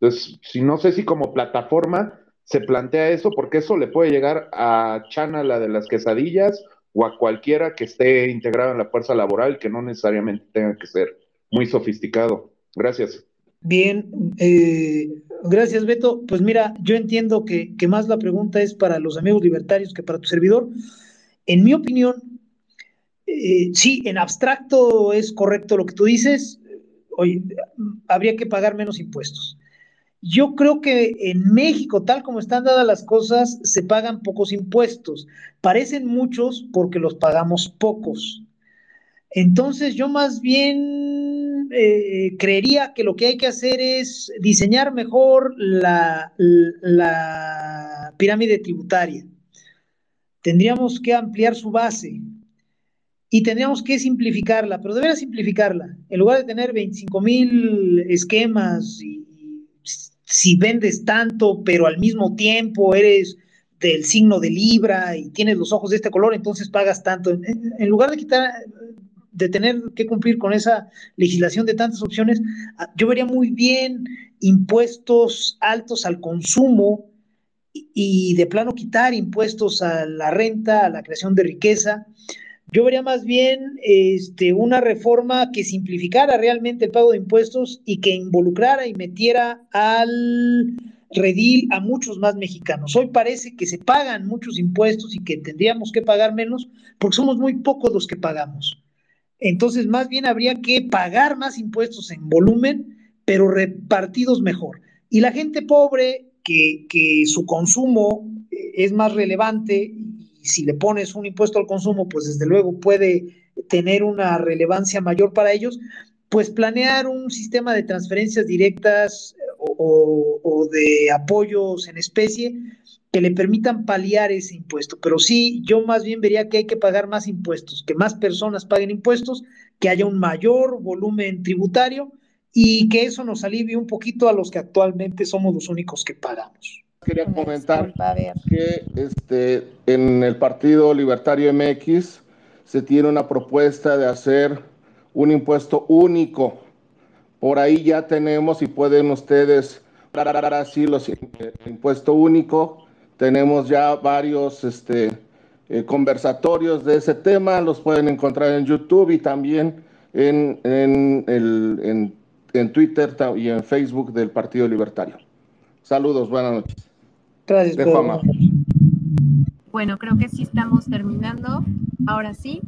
Entonces, si no sé si como plataforma se plantea eso, porque eso le puede llegar a Chana, la de las quesadillas, o a cualquiera que esté integrado en la fuerza laboral, que no necesariamente tenga que ser muy sofisticado. Gracias. Bien, eh, gracias Beto. Pues mira, yo entiendo que, más la pregunta es para los amigos libertarios que para tu servidor. En mi opinión, eh, sí, en abstracto es correcto lo que tú dices. Oye, habría que pagar menos impuestos. Yo creo que en México, tal como están dadas las cosas, se pagan pocos impuestos. Parecen muchos porque los pagamos pocos. Entonces yo más bien eh, creería que lo que hay que hacer es diseñar mejor la, pirámide tributaria. Tendríamos que ampliar su base y tendríamos que simplificarla, pero debería simplificarla. En lugar de tener 25 mil esquemas y, si vendes tanto, pero al mismo tiempo eres del signo de Libra y tienes los ojos de este color, entonces pagas tanto. en lugar de quitar de tener que cumplir con esa legislación de tantas opciones, ah, yo vería muy bien impuestos altos al consumo y de plano quitar impuestos a la renta, a la creación de riqueza. Yo vería más bien este, una reforma que simplificara realmente el pago de impuestos y que involucrara y metiera al redil a muchos más mexicanos. Hoy parece que se pagan muchos impuestos y que tendríamos que pagar menos porque somos muy pocos los que pagamos. Entonces, más bien habría que pagar más impuestos en volumen, pero repartidos mejor. Y la gente pobre, que, su consumo eh, es más relevante, y si le pones un impuesto al consumo, pues desde luego puede tener una relevancia mayor para ellos, pues planear un sistema de transferencias directas eh, o de apoyos en especie que le permitan paliar ese impuesto. Pero sí, yo más bien vería que hay que pagar más impuestos, que más personas paguen impuestos, que haya un mayor volumen tributario y que eso nos alivie un poquito a los que actualmente somos los únicos que pagamos. Quería comentar que este, en el Partido Libertario MX se tiene una propuesta de hacer un impuesto único. Por ahí ya tenemos y pueden ustedes dar así los el impuesto único tenemos ya varios este, eh, conversatorios de ese tema, los pueden encontrar en YouTube y también en, el, en, Twitter y en Facebook del Partido Libertario. Saludos, buenas noches. Gracias. Bueno, creo que sí estamos terminando. Ahora sí.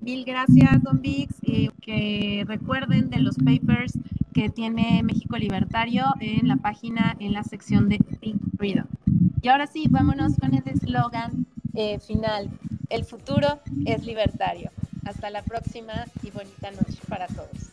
Mil gracias, Don Vix. Eh, que recuerden de los papers que tiene México Libertario en la página, en la sección de Think Freedom. Y ahora sí, vámonos con el eslogan eh, final. El futuro es libertario. Hasta la próxima y bonita noche para todos.